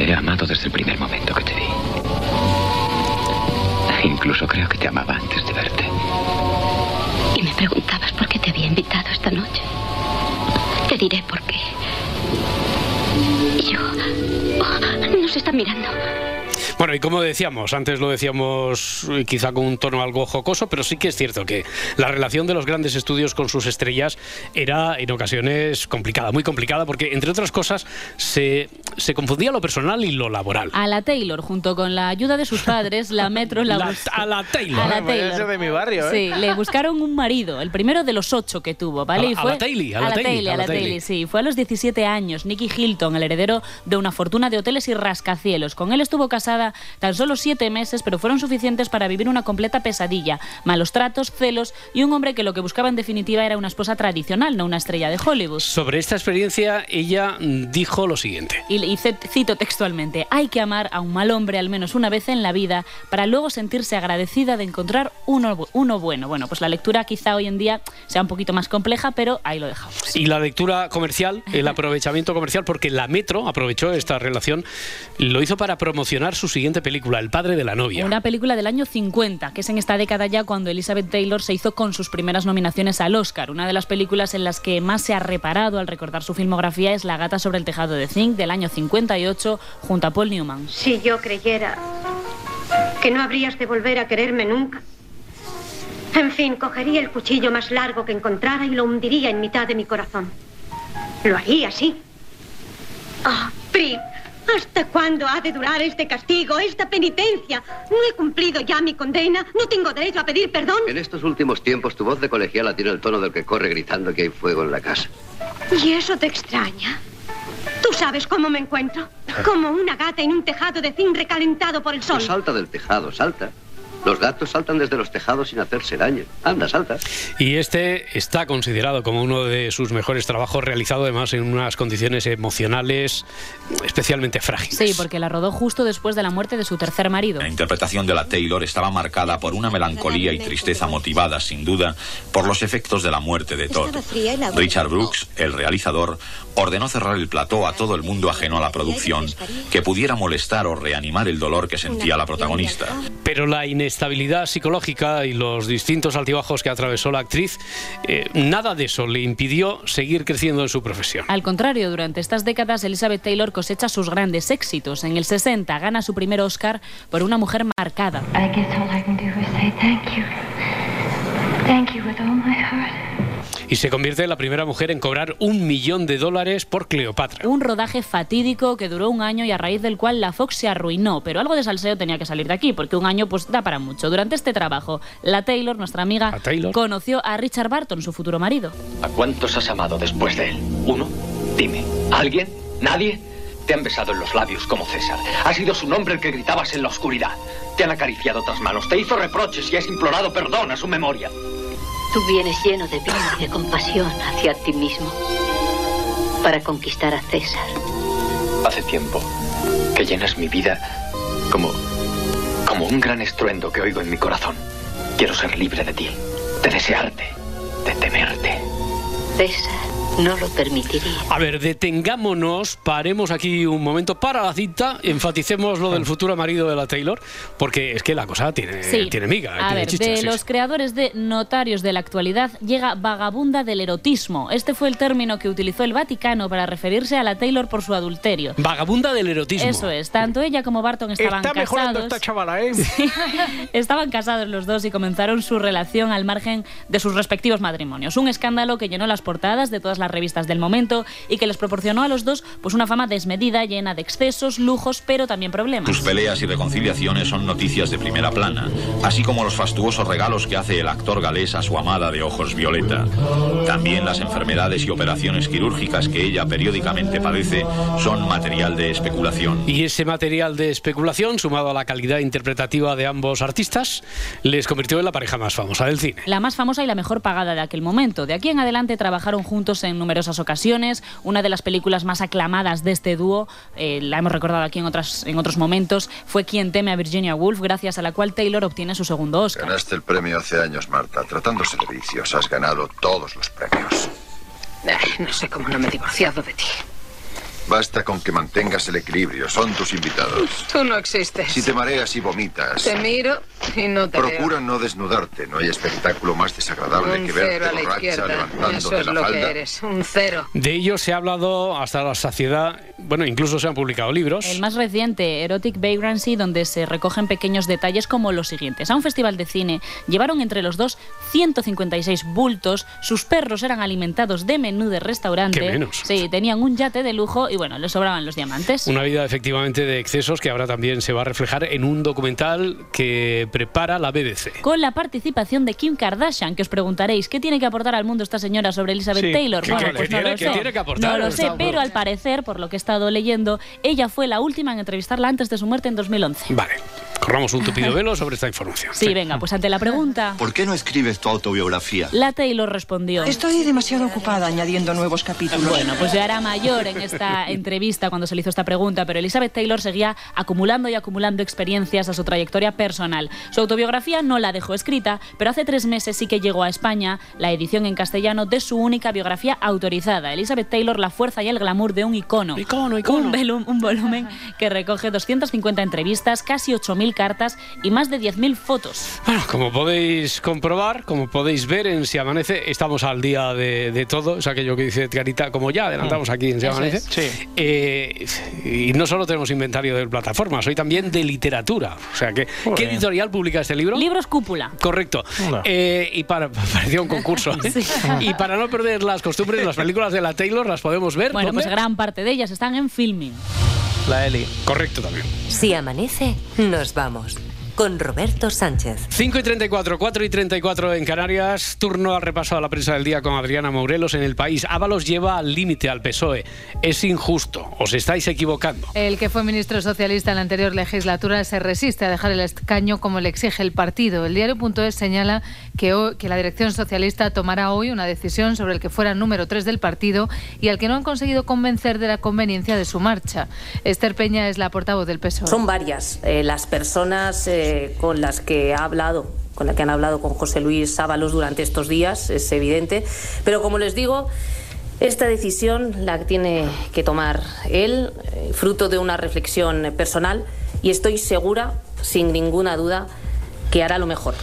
Te he amado desde el primer momento que te vi. Incluso creo que te amaba antes de verte. Y me preguntabas por qué te había invitado esta noche. Te diré por qué. Yo... Oh, nos está mirando. Bueno, y como decíamos, antes lo decíamos eh, quizá con un tono algo jocoso, pero sí que es cierto que la relación de los grandes estudios con sus estrellas era en ocasiones complicada, muy complicada, porque entre otras cosas se, se confundía lo personal y lo laboral. A la Taylor, junto con la ayuda de sus padres, la Metro la, La- a la Taylor. A la Taylor. eso de mi barrio, ¿eh? Sí, le buscaron un marido, el primero de los ocho que tuvo, ¿vale? A la- Y a fue- la Taylor, a la a la Taylor, Taylor, a a la. Taylor, sí. Fue a los 17 años, Nicky Hilton, el heredero de una fortuna de hoteles y rascacielos. Con él estuvo casada tan solo siete meses, pero fueron suficientes para vivir una completa pesadilla. Malos tratos, celos y un hombre que lo que buscaba en definitiva era una esposa tradicional, no una estrella de Hollywood. Sobre esta experiencia, ella dijo lo siguiente. Y, y cito textualmente, hay que amar a un mal hombre al menos una vez en la vida para luego sentirse agradecida de encontrar uno, uno bueno. Bueno, pues la lectura quizá hoy en día sea un poquito más compleja, pero ahí lo dejamos. Y la lectura comercial, el aprovechamiento comercial, porque la Metro aprovechó esta relación, lo hizo para promocionar su siguiente película, El padre de la novia. Una película del año 50, que es en esta década ya cuando Elizabeth Taylor se hizo con sus primeras nominaciones al Oscar. Una de las películas en las que más se ha reparado al recordar su filmografía es La gata sobre el tejado de zinc del año 58 junto a Paul Newman. Si yo creyera que no habrías de volver a quererme nunca. En fin, cogería el cuchillo más largo que encontrara y lo hundiría en mitad de mi corazón. Lo haría así. Ah, Pri, ¿hasta cuándo ha de durar este castigo, esta penitencia? No he cumplido ya mi condena. No tengo derecho a pedir perdón. En estos últimos tiempos tu voz de colegiala tiene el tono del que corre gritando que hay fuego en la casa. ¿Y eso te extraña? Tú sabes cómo me encuentro. Como una gata en un tejado de zinc recalentado por el sol. Pues salta del tejado, salta. Los gatos saltan desde los tejados sin hacerse daño. Anda, salta. Y este está considerado como uno de sus mejores trabajos, realizado además en unas condiciones emocionales especialmente frágiles. Sí, porque la rodó justo después de la muerte de su tercer marido. La interpretación de la Taylor estaba marcada por una melancolía y tristeza motivada, sin duda, por los efectos de la muerte de Todd. Richard Brooks, el realizador, ordenó cerrar el plató a todo el mundo ajeno a la producción que pudiera molestar o reanimar el dolor que sentía la protagonista. Pero la inestabilidad psicológica y los distintos altibajos que atravesó la actriz, eh, nada de eso le impidió seguir creciendo en su profesión. Al contrario, durante estas décadas Elizabeth Taylor cosecha sus grandes éxitos. En el 60 gana su primer Oscar por una mujer marcada. I guess all I can do is say thank you. Thank you with all my heart. Y se convierte en la primera mujer en cobrar un millón de dólares por Cleopatra. Un rodaje fatídico que duró un año y a raíz del cual la Fox se arruinó, pero algo de salseo tenía que salir de aquí, porque un año pues da para mucho. Durante este trabajo, la Taylor, nuestra amiga, conoció a Richard Barton, su futuro marido. ¿A cuántos has amado después de él? ¿Uno? Dime, ¿alguien? ¿Nadie? Te han besado en los labios como César. Ha sido su nombre el que gritabas en la oscuridad. Te han acariciado otras manos, te hizo reproches y has implorado perdón a su memoria. Tú vienes lleno de vida y de compasión hacia ti mismo para conquistar a César. Hace tiempo que llenas mi vida como. como un gran estruendo que oigo en mi corazón. Quiero ser libre de ti, de desearte, de temerte. César no lo permitiría. A ver, detengámonos, paremos aquí un momento para la cita, enfaticemos lo del futuro marido de la Taylor, porque es que la cosa tiene, Sí. tiene miga. A tiene ver, chicha, de sí, los sí. creadores de Notarios de la actualidad llega vagabunda del erotismo. Este fue el término que utilizó el Vaticano para referirse a la Taylor por su adulterio. Vagabunda del erotismo. Eso es, tanto ella como Barton estaban Está mejorando casados. esta chavala, ¿eh? Estaban casados los dos y comenzaron su relación al margen de sus respectivos matrimonios. Un escándalo que llenó las portadas de todas las revistas del momento y que les proporcionó a los dos pues una fama desmedida, llena de excesos, lujos, pero también problemas. Sus peleas y reconciliaciones son noticias de primera plana, así como los fastuosos regalos que hace el actor galés a su amada de ojos violeta. También las enfermedades y operaciones quirúrgicas que ella periódicamente padece son material de especulación. Y ese material de especulación, sumado a la calidad interpretativa de ambos artistas, les convirtió en la pareja más famosa del cine. La más famosa y la mejor pagada de aquel momento. De aquí en adelante trabajaron juntos en numerosas ocasiones. Una de las películas más aclamadas de este dúo, eh, la hemos recordado aquí en, otras, en otros momentos, fue Quien teme a Virginia Woolf, gracias a la cual Taylor obtiene su segundo Oscar. Ganaste el premio hace años, Marta. Tratándose de vicios, has ganado todos los premios. Ay, no sé cómo no me he divorciado de ti. Basta con que mantengas el equilibrio. Son tus invitados. Tú no existes. Si te mareas y vomitas, Te miro y no te procura no desnudarte. No hay espectáculo más desagradable Un que cero verte a la borracha izquierda. levantándote Eso es la lo falda. que eres. Un cero. De ellos se ha hablado hasta la saciedad, bueno, incluso se han publicado libros. El más reciente, Erotic Vagrancy, donde se recogen pequeños detalles como los siguientes. A un festival de cine llevaron entre los dos 156 bultos, sus perros eran alimentados de menú de restaurante. ¿Qué menos? Sí, tenían un yate de lujo y bueno, les sobraban los diamantes. Una vida efectivamente de excesos que ahora también se va a reflejar en un documental que prepara la BBC. Con la participación de Kim Kardashian, que os preguntaréis, ¿qué tiene que aportar al mundo esta señora sobre Elizabeth Sí, Taylor? ¿qué- Bueno, qué- pues qué no tiene- lo qué sé. tiene que aportar? No lo sé, pero al parecer, por lo que he estado leyendo, ella fue la última en entrevistarla antes de su muerte en 2011. Vale, corramos un tupido velo sobre esta información. Sí, venga, pues ante la pregunta, ¿Por qué no escribes tu autobiografía? la Taylor respondió. Estoy demasiado ocupada añadiendo nuevos capítulos. Bueno, pues ya era mayor en esta entrevista cuando se le hizo esta pregunta, pero Elizabeth Taylor seguía acumulando y acumulando experiencias a su trayectoria personal. Su autobiografía no la dejó escrita, pero hace tres meses sí que llegó a España la edición en castellano de su única biografía autorizada. Elizabeth Taylor, la fuerza y el glamour de un icono. Un, velu- un volumen que recoge 250 entrevistas, casi 8.000 cartas y más de 10.000 fotos. Bueno, como podéis comprobar, como podéis ver en Si Amanece, estamos al día de, de todo. Es aquello que dice Edgarita, como ya adelantamos aquí en Si Amanece. es. Eh, y no solo tenemos inventario de plataformas, hoy también de literatura. O sea, que, ¿qué editorial publica este libro? Libros Cúpula. Correcto. Eh, y para parecía un concurso. ¿eh? Sí. Y para no perder las costumbres, las películas de la Taylor las podemos ver. Bueno, ¿dónde? pues gran parte de ellas están en filming. La Eli. Correcto también. Si amanece, nos vamos. Con Roberto Sánchez. 5 y 34, 4 y 34 en Canarias. Turno al repaso a la prensa del día con Adriana Morelos en el país. Ábalos lleva al límite al PSOE. Es injusto. Os estáis equivocando. El que fue ministro socialista en la anterior legislatura se resiste a dejar el escaño como le exige el partido. El diario.es señala que, hoy, que la dirección socialista tomará hoy una decisión sobre el que fuera número 3 del partido y al que no han conseguido convencer de la conveniencia de su marcha. Esther Peña es la portavoz del PSOE. Son varias eh, las personas eh, con las que ha hablado con la que han hablado con José Luis Ábalos durante estos días, es evidente. Pero como les digo, esta decisión la tiene que tomar él, eh, fruto de una reflexión personal, y estoy segura, sin ninguna duda, que hará lo mejor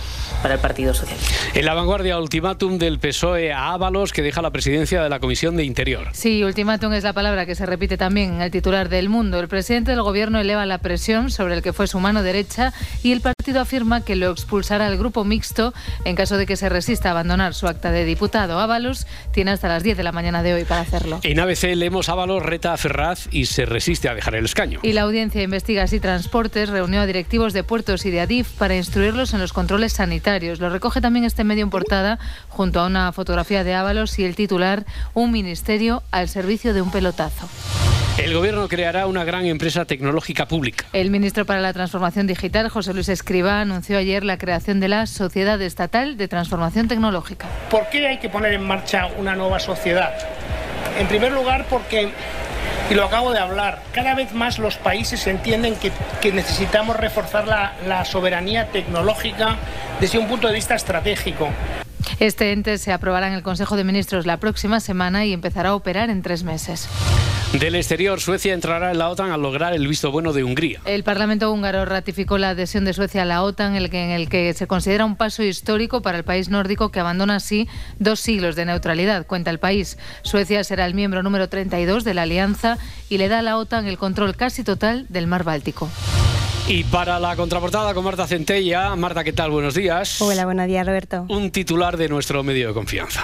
para el Partido Socialista. En la vanguardia, ultimátum del PSOE a Ábalos, que deja la presidencia de la Comisión de Interior. Sí, ultimátum es la palabra que se repite también en el titular del Mundo. El presidente del gobierno eleva la presión sobre el que fue su mano derecha y el partido afirma que lo expulsará al grupo mixto en caso de que se resista a abandonar su acta de diputado. Ábalos tiene hasta las 10 de la mañana de hoy para hacerlo. En ABC leemos Ábalos reta a Ferraz y se resiste a dejar el escaño. Y la audiencia de Investigas y Transportes reunió a directivos de puertos y de Adif para instruirlos en los controles sanitarios. Lo recoge también este medio en portada junto a una fotografía de Ábalos y el titular Un ministerio al servicio de un pelotazo. El gobierno creará una gran empresa tecnológica pública. El ministro para la Transformación Digital, José Luis Escriba, anunció ayer la creación de la Sociedad Estatal de Transformación Tecnológica. ¿Por qué hay que poner en marcha una nueva sociedad? En primer lugar, porque y lo acabo de hablar, cada vez más los países entienden que, necesitamos reforzar la, la soberanía tecnológica desde un punto de vista estratégico. Este ente se aprobará en el Consejo de Ministros la próxima semana y empezará a operar en tres meses. Del exterior, Suecia entrará en la OTAN al lograr el visto bueno de Hungría. El Parlamento húngaro ratificó la adhesión de Suecia a la OTAN, en el que, en el que se considera un paso histórico para el país nórdico que abandona así dos siglos de neutralidad, cuenta el país. Suecia será el miembro número 32 de la alianza y le da a la OTAN el control casi total del mar Báltico. Y para la contraportada con Marta Centella. Marta, ¿qué tal? Buenos días. Hola, buenos días, Roberto. Un titular de nuestro medio de confianza.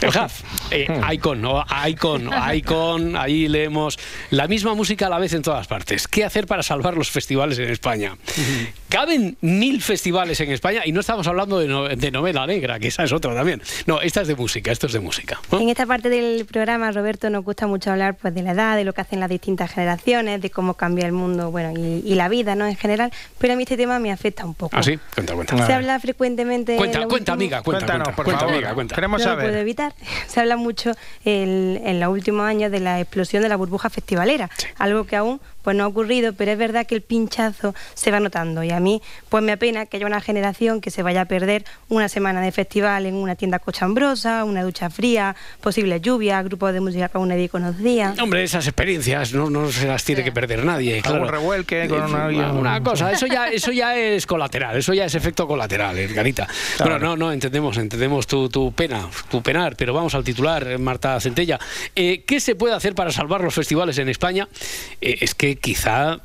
El HAF, eh, Icon, ¿no? Icon, Icon, ahí leemos la misma música a la vez en todas partes. ¿Qué hacer para salvar los festivales en España? Caben mil festivales en España y no estamos hablando de, no- de novela negra, que esa es otra también. No, esta es de música, esto es de música. ¿no? En esta parte del programa, Roberto, nos gusta mucho hablar pues, de la edad, de lo que hacen las distintas generaciones, de cómo cambia el mundo bueno, y, y la vida ¿no? en general, pero a mí este tema me afecta un poco. ¿Ah, sí? Cuenta, cuenta. Se habla frecuentemente... en Cuenta, cuenta, último- amiga, cuenta, Cuéntanos, cuenta, por cuenta, favor. amiga, cuenta. Queremos no saber. Evitar. Se habla mucho el- en los últimos años de la explosión de la burbuja festivalera, algo que aún pues no ha ocurrido, pero es verdad que el pinchazo se va notando y a mí pues me apena que haya una generación que se vaya a perder una semana de festival en una tienda cochambrosa, una ducha fría, posibles lluvias, grupos de música que aún nadie conocía. Hombre, esas experiencias no, no se las tiene que perder nadie. Claro. revuelque con Eh, una- una, una cosa, eso ya, eso ya es colateral, eso ya es efecto colateral, Edgarita. Claro. Bueno, no, no, entendemos, entendemos tu, tu pena, tu penar, pero vamos al titular, eh, Marta Centella. Eh, ¿Qué se puede hacer para salvar los festivales en España? Eh, es que quizá,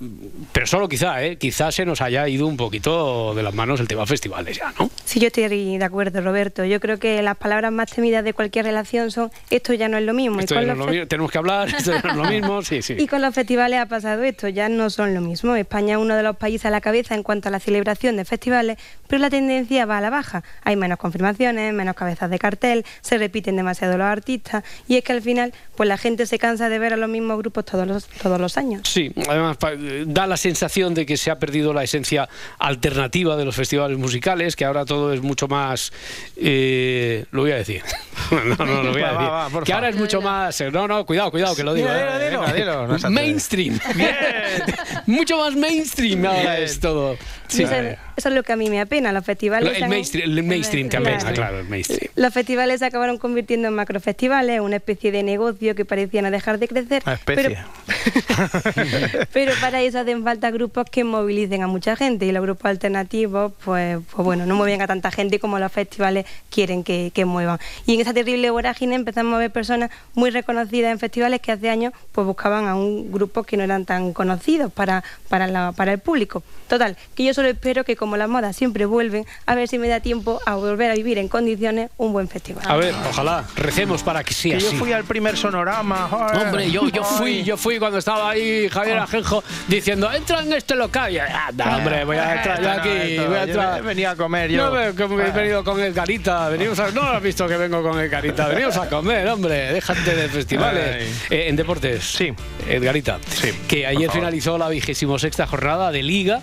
pero solo quizá, eh, quizá se nos haya ido un poquito de las manos el tema festivales ya, ¿no? Sí, yo estoy de acuerdo, Roberto. Yo creo que las palabras más temidas de cualquier relación son esto ya no es lo mismo. Esto y, con ya no es los lo fe- mi- tenemos que hablar, esto ya no es lo mismo, sí, sí. y con los festivales ha pasado esto, ya no son lo mismo. España es uno de los países a la cabeza en cuanto a la celebración de festivales, pero la tendencia va a la baja. Hay menos confirmaciones, menos cabezas de cartel, se repiten demasiado los artistas y es que al final pues la gente se cansa de ver a los mismos grupos todos los, todos los años. Sí, además da la sensación de que se ha perdido la esencia alternativa de los festivales musicales, que ahora todo es mucho más, eh, lo voy a decir, no, no, lo voy a decir, va, va, por que ahora es mucho más, eh, no, no, cuidado, cuidado, que lo digo, Dilo, eh, dilo, dilo, no mainstream, mucho más mainstream ahora es todo. Sí, eso, es- eso es lo que a mí me apena. Los festivales Lo- el han- mainstream, el mainstream también, Claro. ah, claro, el mainstream. Los festivales se acabaron convirtiendo en macrofestivales, una especie de negocio que parecía no dejar de crecer. Una especie. Pero, pero para eso hacen falta grupos que movilicen a mucha gente y los grupos alternativos, pues, pues bueno, no mueven a tanta gente como los festivales quieren que, que muevan. Y en esa terrible vorágine empezamos a ver personas muy reconocidas en festivales que hace años pues buscaban a un grupo que no eran tan conocidos para, para, la- para el público. Total, que yo solo espero que como las modas siempre vuelven, a ver si me da tiempo a volver a vivir en condiciones un buen festival. A ver, ojalá, recemos para que sea Que yo fui al primer sonorama. joder. Hombre, yo, yo fui, yo fui cuando estaba ahí Javier Ajenjo diciendo, entra en este local. Y yo, anda, hombre, voy a entrar yo no, aquí, voy a yo entrar. venía a comer yo. No, he venido con el carita, venimos a, no lo has visto que vengo con el carita, venimos a comer, hombre, déjate de festivales. Eh, en deportes, sí, Edgarita, que ayer finalizó la vigésimo sexta jornada de Liga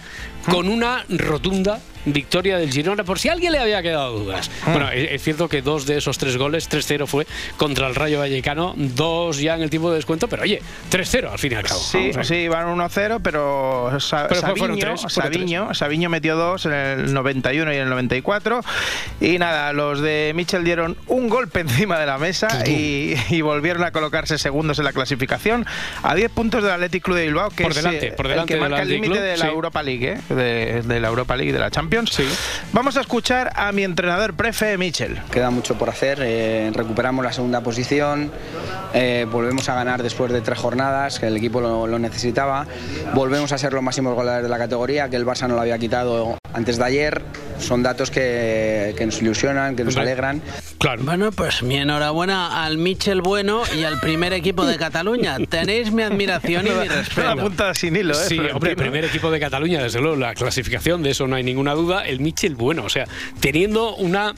con una rotunda victoria del Girona, por si a alguien le había quedado dudas. Bueno, es, es cierto que dos de esos tres goles, 3-0 fue contra el Rayo Vallecano, dos ya en el tiempo de descuento, pero oye, 3-0 al fin y al cabo. Sí, sí, van 1-0, pero, Sa- Pero Sabiño, tres, Sabiño, Sabiño metió dos en el 91 y en el 94. Y nada, los de Michel dieron un golpe encima de la mesa y, y volvieron a colocarse segundos en la clasificación a 10 puntos del Athletic Club de Bilbao, que Por es delante, eh, por el delante que del marca el límite de la sí. Europa League, ¿eh? de, de la Europa League y de la Champions. Vamos a escuchar a mi entrenador prefe, Michel. Queda mucho por hacer, eh, recuperamos la segunda posición, eh, volvemos a ganar después de tres jornadas, que el equipo lo, lo necesitaba, volvemos a ser los máximos goleadores de la categoría, que el Barça no lo había quitado antes de ayer, son datos que, que nos ilusionan, que nos alegran. Claro. Bueno, pues mi enhorabuena al Michel Bueno y al primer equipo de Cataluña. Tenéis mi admiración y mi respeto. punta sin hilo, ¿eh? Sí, hombre, primer equipo de Cataluña, desde luego, la clasificación, de eso no hay ninguna duda. El Michel Bueno, o sea, teniendo una,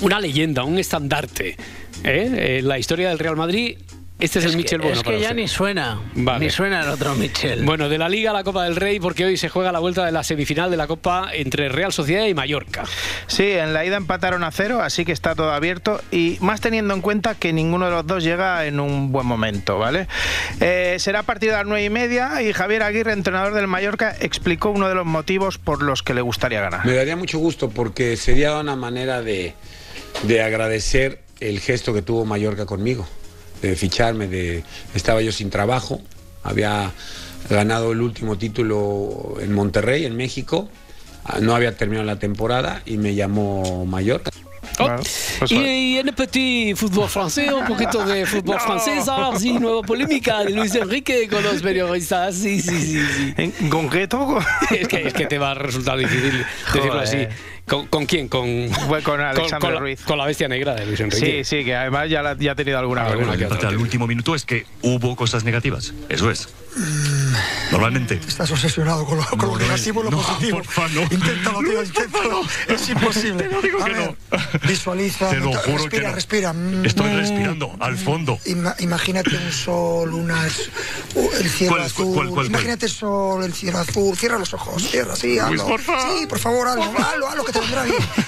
una leyenda, un estandarte ¿eh? en la historia del Real Madrid. Este es, el Michel Bueno. es que para ya usted. ni suena, Vale. ni suena el otro Michel. Bueno, de la Liga a la Copa del Rey, porque hoy se juega la vuelta de la semifinal de la Copa entre Real Sociedad y Mallorca. Sí, en la ida empataron a cero, así que está todo abierto y más teniendo en cuenta que ninguno de los dos llega en un buen momento, ¿vale? Eh, será a partir de las nueve y media y Javier Aguirre, entrenador del Mallorca, explicó uno de los motivos por los que le gustaría ganar. Me daría mucho gusto porque sería una manera de, de agradecer el gesto que tuvo Mallorca conmigo, de ficharme, de estaba yo sin trabajo, había ganado el último título en Monterrey, en México, ah, no había terminado la temporada y me llamó Mallorca. y, y en el petit fútbol francés, un poquito de fútbol No. francés, ahora sí, nueva polémica de Luis Enrique con los periodistas. Sí, sí, sí. sí. ¿En concreto? Es que, es que te va a resultar difícil decirlo Joder. así. ¿Con, con quién? Con, con Alexandre con la, Ruiz. Con la bestia negra de Luis Enrique. Sí, sí, que además ya, la- ya ha tenido alguna, Alguna alguna que otra. Hasta el último minuto es que hubo cosas negativas. Eso es. Normalmente. Estás obsesionado con lo, con lo No, no es- negativo y lo no, positivo. porfa, no. Inténtalo, tío, inténtalo. Es imposible. Te lo digo A que ver, Visualiza, Te lo juro respira, que no. respira. Mm. Estoy respirando al fondo. Ima- imagínate un sol, unas, el cielo ¿Cuál, azul. cuál, cuál, cuál? imagínate el sol, el cielo azul. Cierra los ojos, cierra, sí, Luis, hazlo. porfa. Sí, por favor, hazlo, hazlo, hazlo, que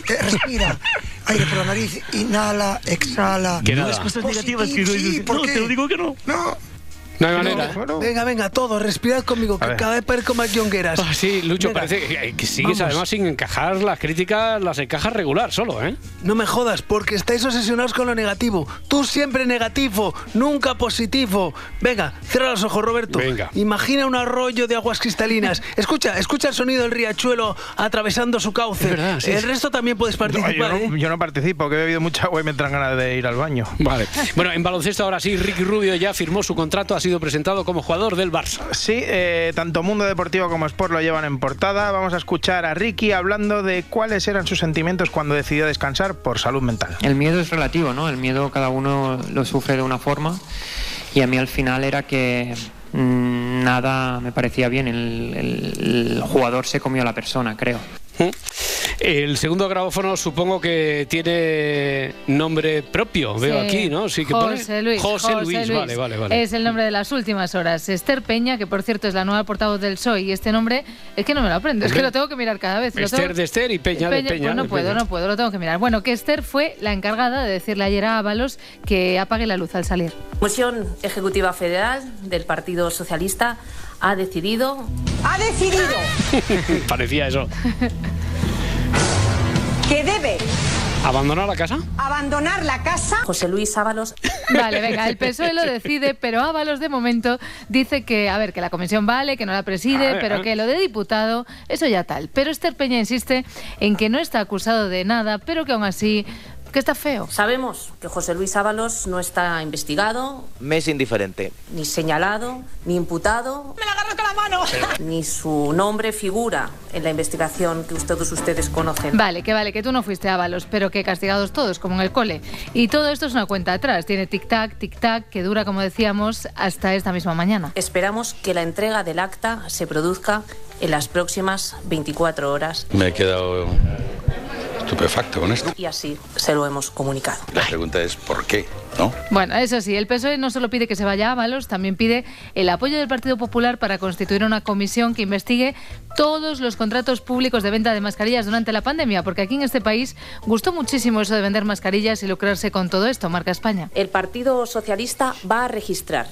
Que respira. Aire por la nariz, inhala, exhala. Que. No es cosas Positivo, negativas, que no- sí, ¿por no, te lo digo que no. No. No hay manera. Venga, venga, todos, respirad conmigo, que cada vez parezco más jongueras. Ah, sí, Lucho, Venga. parece que, que sigues Vamos. además sin encajar las críticas, las encajas regular solo, ¿eh? No me jodas, porque estáis obsesionados con lo negativo. Tú siempre negativo, nunca positivo. Venga, cierra los ojos, Roberto. Venga. Imagina un arroyo de aguas cristalinas. Escucha, escucha el sonido del riachuelo atravesando su cauce. Es verdad, sí, el sí. resto también puedes No, participar. yo, ¿eh? no, yo no participo, que he bebido mucha agua y me entran ganas de ir al baño. Vale. Bueno, en baloncesto ahora sí, Ricky Rubio ya firmó su contrato, ha sido presentado como jugador del Barça. Sí, eh, tanto Mundo Deportivo como Sport lo llevan en portada. Vamos a escuchar a Ricky hablando de cuáles eran sus sentimientos cuando decidió descansar por salud mental. El miedo es relativo, ¿no? El miedo cada uno lo sufre de una forma y a mí al final era que mm, nada me parecía bien. El, el- el jugador se comió a la persona, creo. El segundo grabófono supongo que tiene nombre propio, veo Sí. aquí, ¿no? Sí, que pone José Luis. José, Luis, vale, vale, vale. Es el nombre de las últimas horas. Esther Peña, que por cierto es la nueva portavoz del PSOE, y este nombre es que no me lo aprendo, es que lo tengo que mirar cada vez. lo Esther tengo- de Esther y Peña, de Peña. pues no de puedo, Peña. no puedo, lo tengo que mirar. Bueno, que Esther fue la encargada de decirle ayer a Ábalos que apague la luz al salir. Comisión Ejecutiva Federal del Partido Socialista ha decidido Ha decidido Parecía eso. que debe ¿Abandonar la casa? abandonar la casa. José Luis Ábalos. Vale, venga, el PSOE lo decide, pero Ábalos de momento dice que, a ver, que la comisión vale, que no la preside, ver, pero que lo de diputado, eso ya tal. Pero Esther Peña insiste en que no está acusado de nada, pero que aún así que está feo. Sabemos que José Luis Ábalos no está investigado, Me es indiferente. ni señalado, ni imputado. ¡Me la agarras con la mano! Ni su nombre figura en la investigación que todos ustedes conocen. Vale, que vale, que tú no fuiste Ábalos, pero que castigados todos, como en el cole. Y todo esto es una cuenta atrás. Tiene tic-tac, tic-tac, que dura, como decíamos, hasta esta misma mañana. Esperamos que la entrega del acta se produzca en las próximas 24 horas Me he quedado estupefacto con esto. y así se lo hemos comunicado. La pregunta es ¿por qué? ¿No? Bueno, eso sí, el PSOE no solo pide que se vaya Ábalos, también pide el apoyo del Partido Popular para constituir una comisión que investigue todos los contratos públicos de venta de mascarillas durante la pandemia, porque aquí en este país gustó muchísimo eso de vender mascarillas y lucrarse con todo esto, marca España. El Partido Socialista va a registrar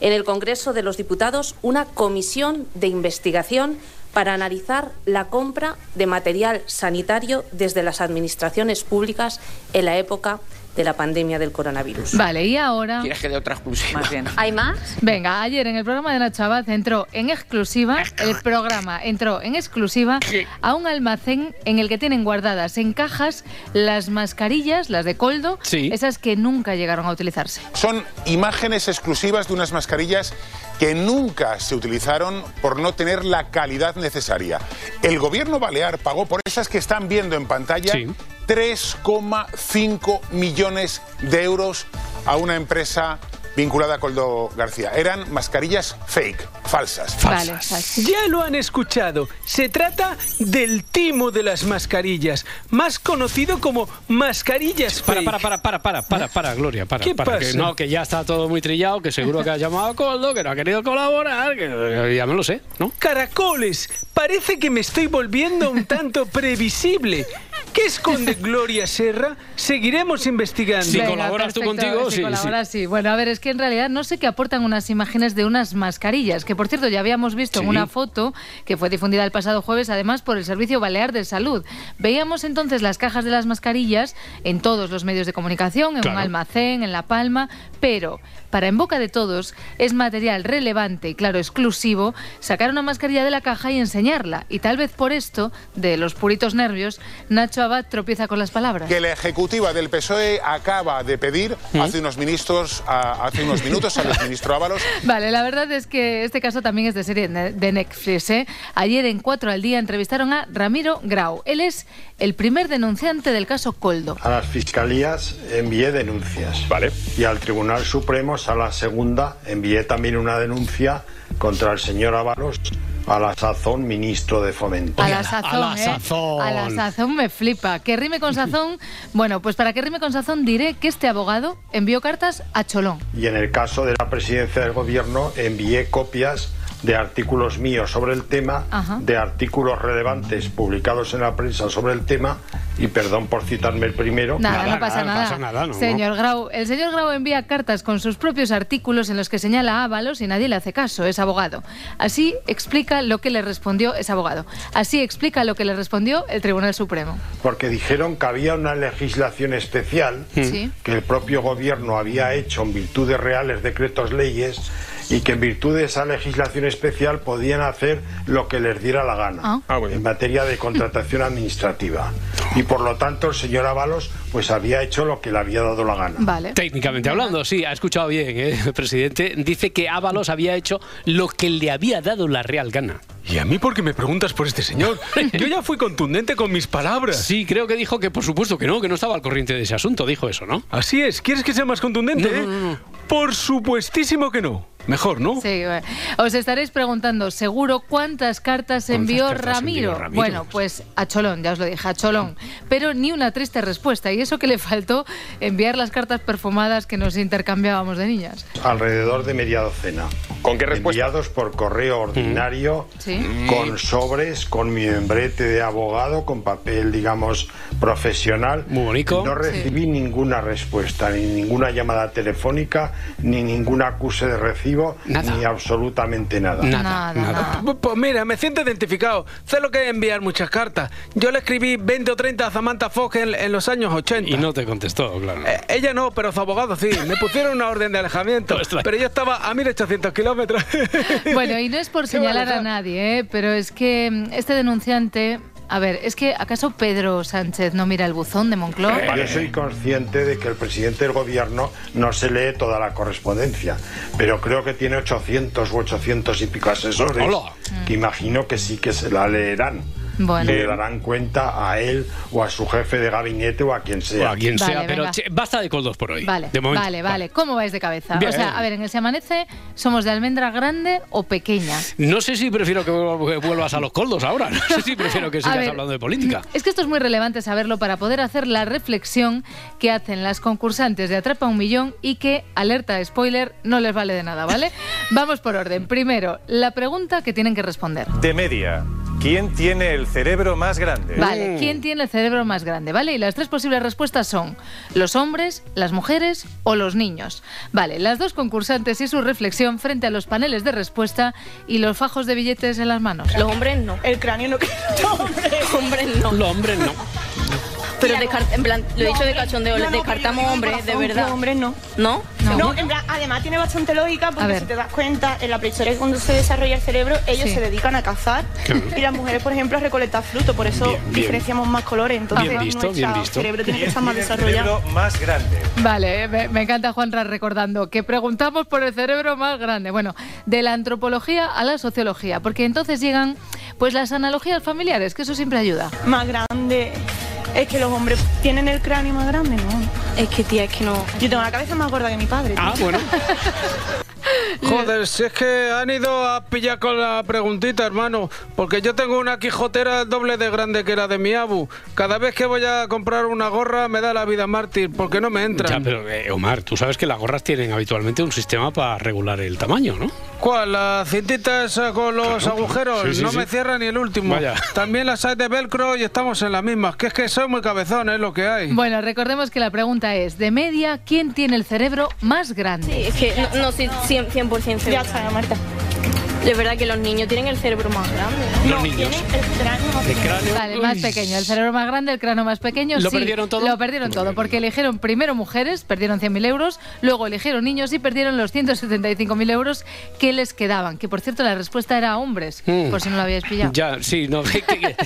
en el Congreso de los Diputados una comisión de investigación para analizar la compra de material sanitario desde las administraciones públicas en la época de la pandemia del coronavirus. Vale, y ahora... ¿Quieres que dé otra exclusiva? Más bien. ¿Hay más? Venga, ayer en el programa de Nacho Abad entró en exclusiva, el programa entró en exclusiva a un almacén en el que tienen guardadas en cajas las mascarillas, las de coldo, esas que nunca llegaron a utilizarse. Son imágenes exclusivas de unas mascarillas que nunca se utilizaron por no tener la calidad necesaria. El gobierno balear pagó por esas que están viendo en pantalla 3,5 millones de euros a una empresa vinculada a Coldo García. Eran mascarillas fake, falsas. Ya lo han escuchado. Se trata del timo de las mascarillas, más conocido como mascarillas Para, fake. para, para, para, para, para, para, Gloria, para. ¿Qué para, pasa? Que no, que ya está todo muy trillado, que seguro que ha llamado a Coldo, que no ha querido colaborar, que ya me lo sé, ¿no? Caracoles, parece que me estoy volviendo un tanto previsible. ¿Qué esconde Gloria Serra? Seguiremos investigando. Venga, perfecto, si colaboras, sí. Bueno, a ver, es que en realidad no sé qué aportan unas imágenes de unas mascarillas, que por cierto ya habíamos visto en Sí. una foto que fue difundida el pasado jueves, además por el Servicio Balear de Salud. Veíamos entonces las cajas de las mascarillas en todos los medios de comunicación, en Claro. un almacén, en La Palma, pero para en boca de todos es material relevante y claro, exclusivo, sacar una mascarilla de la caja y enseñarla. Y tal vez por esto, de los puritos nervios, Nacho Abad tropieza con las palabras. que la ejecutiva del PSOE acaba de pedir hace unos ministros, a- hace unos minutos al ministro Ábalos Vale, la verdad es que este caso también es de serie de Netflix. ¿eh? Ayer en 4 al día entrevistaron a Ramiro Grau. Él es el primer denunciante del caso Coldo. A las fiscalías envié denuncias. Vale. Y al Tribunal Supremo, a la segunda, envié también una denuncia contra el señor Ábalos, a la sazón ministro de Fomento. A la sazón, ¿eh? A la sazón me flipa. Que rime con sazón. Bueno, pues para que rime con sazón diré que este abogado envió cartas a Cholón. Y en el caso de la presidencia del gobierno, envié copias de artículos míos sobre el tema, Ajá. de artículos relevantes publicados en la prensa sobre el tema, y perdón por citarme el primero. Nada, no pasa nada. señor Grau, el señor Grau envía cartas con sus propios artículos en los que señala a Ábalos y nadie le hace caso, es abogado. Así explica lo que le respondió ese abogado. Así explica lo que le respondió el Tribunal Supremo. porque dijeron que había una legislación especial Sí. que el propio gobierno había hecho en virtud de reales decretos leyes y que en virtud de esa legislación especial podían hacer lo que les diera la gana en materia de contratación administrativa y por lo tanto el señor Ábalos pues había hecho lo que le había dado la gana. Vale. Técnicamente hablando, sí, ha escuchado bien, ¿eh? el presidente. Dice que Ábalos había hecho lo que le había dado la real gana. ¿Y a mí por qué me preguntas por este señor? Yo ya fui contundente con mis palabras. Sí, creo que dijo que por supuesto que no, que no estaba al corriente de ese asunto, dijo eso, ¿no? Así es. ¿Quieres que sea más contundente? Por supuestísimo que no. Mejor, ¿no? Sí, bueno. os estaréis preguntando seguro cuántas cartas envió cartas Ramiro? envió Ramiro? Bueno, pues a Cholón, ya os lo dije, a Cholón. Pero ni una triste respuesta. Y eso que le faltó enviar las cartas perfumadas que nos intercambiábamos de niñas. Alrededor de media docena. ¿Con qué respuesta? Enviados por correo ordinario, Sí. con sobres, con mi membrete de abogado, con papel, digamos, profesional. Muy bonito. No recibí ninguna respuesta, ni ninguna llamada telefónica, ni ningún acuse de recibo, ni absolutamente nada. Pues, pues mira, me siento identificado. Sé lo que es enviar muchas cartas. Yo le escribí 20 o 30 a Samantha Fox en, en los años 80. Y no te contestó, claro. Eh, ella no, pero su abogado sí. Me pusieron una orden de alejamiento. pero yo estaba a 1800 kilómetros. Bueno, y no es por señalar a nadie, ¿eh? pero es que mm, este denunciante A ver, es que ¿acaso Pedro Sánchez no mira el buzón de Moncloa? Yo soy consciente de que el presidente del gobierno no se lee toda la correspondencia, pero creo que tiene 800 u 800 y pico asesores Hola. que imagino que sí que se la leerán. Bueno. Le darán cuenta a él o a su jefe de gabinete o a quien sea. O a quien Vale, sea, pero che, basta de coldos por hoy. Vale, de momento. vale, vale. ¿Cómo vais de cabeza? Bien. O sea, a ver, en el Se Amanece, ¿somos de almendra grande o pequeña? No sé si prefiero que vuel- que vuelvas a los coldos ahora. No sé si prefiero que sigas ver. hablando de política. Es que esto es muy relevante saberlo para poder hacer la reflexión que hacen las concursantes de Atrapa un Millón y que, alerta spoiler, no les vale de nada, ¿vale? Vamos por orden. Primero, la pregunta que tienen que responder. De media, ¿quién tiene el cerebro más grande? Vale, ¿quién tiene el cerebro más grande? ¿Vale? Y las tres posibles respuestas son los hombres, las mujeres o los niños. Vale, las dos concursantes y su reflexión frente a los paneles de respuesta y los fajos de billetes en las manos. Los hombres no. El cráneo no. hombres no. Los hombres no. Pero descar- en plan, lo he dicho de cachondeo, no, no, descartamos hombres, de verdad. hombres no. ¿No? No, en plan, además tiene bastante lógica porque si te das cuenta, en la prehistoria cuando se desarrolla el cerebro, ellos Sí. se dedican a cazar Claro. y las mujeres, por ejemplo, a recolectar frutos, por eso Bien, bien. diferenciamos más colores. Entonces, Bien visto, nuestro bien visto. cerebro tiene que ¿Quién estar más el desarrollado. cerebro más grande? Vale, me, me encanta Juanra recordando que preguntamos por el cerebro más grande. Bueno, de la antropología a la sociología, porque entonces llegan pues las analogías familiares, que eso siempre ayuda. Más grande. Es que los hombres tienen el cráneo más grande, ¿no? Es que, tía, es que no. Yo tengo la cabeza más gorda que mi padre. Ah, bueno. Joder, si es que han ido a pillar con la preguntita, hermano. Porque yo tengo una quijotera el doble de grande que la de mi abu. Cada vez que voy a comprar una gorra me da la vida mártir, porque no me Ya, entran. pero eh, Omar, tú sabes que las gorras tienen habitualmente un sistema para regular el tamaño, ¿no? ¿Cuál? ¿La cintita esa con los Claro. agujeros? Sí, sí, no sí. me cierra ni el último. Vaya. También las hay de velcro y estamos en las mismas. Que es que soy muy cabezón, es lo que hay. Bueno, recordemos que la pregunta es, de media, ¿quién tiene el cerebro más grande? Es que no, no sí, 100%, 100% seguro. Ya está, Marta. De verdad que los niños tienen el cerebro más grande. ¿no? Los niños. Tienen el cráneo más cráneo. Vale, más pequeño, el cerebro más grande, el cráneo más pequeño. ¿Lo sí, perdieron todo? Lo perdieron todo, porque eligieron primero mujeres, perdieron 100.000 euros, luego eligieron niños y perdieron los 175.000 euros que les quedaban. Que por cierto, la respuesta era hombres, Mm. por si no lo habíais pillado. Ya, sí, no. ¿Qué, qué-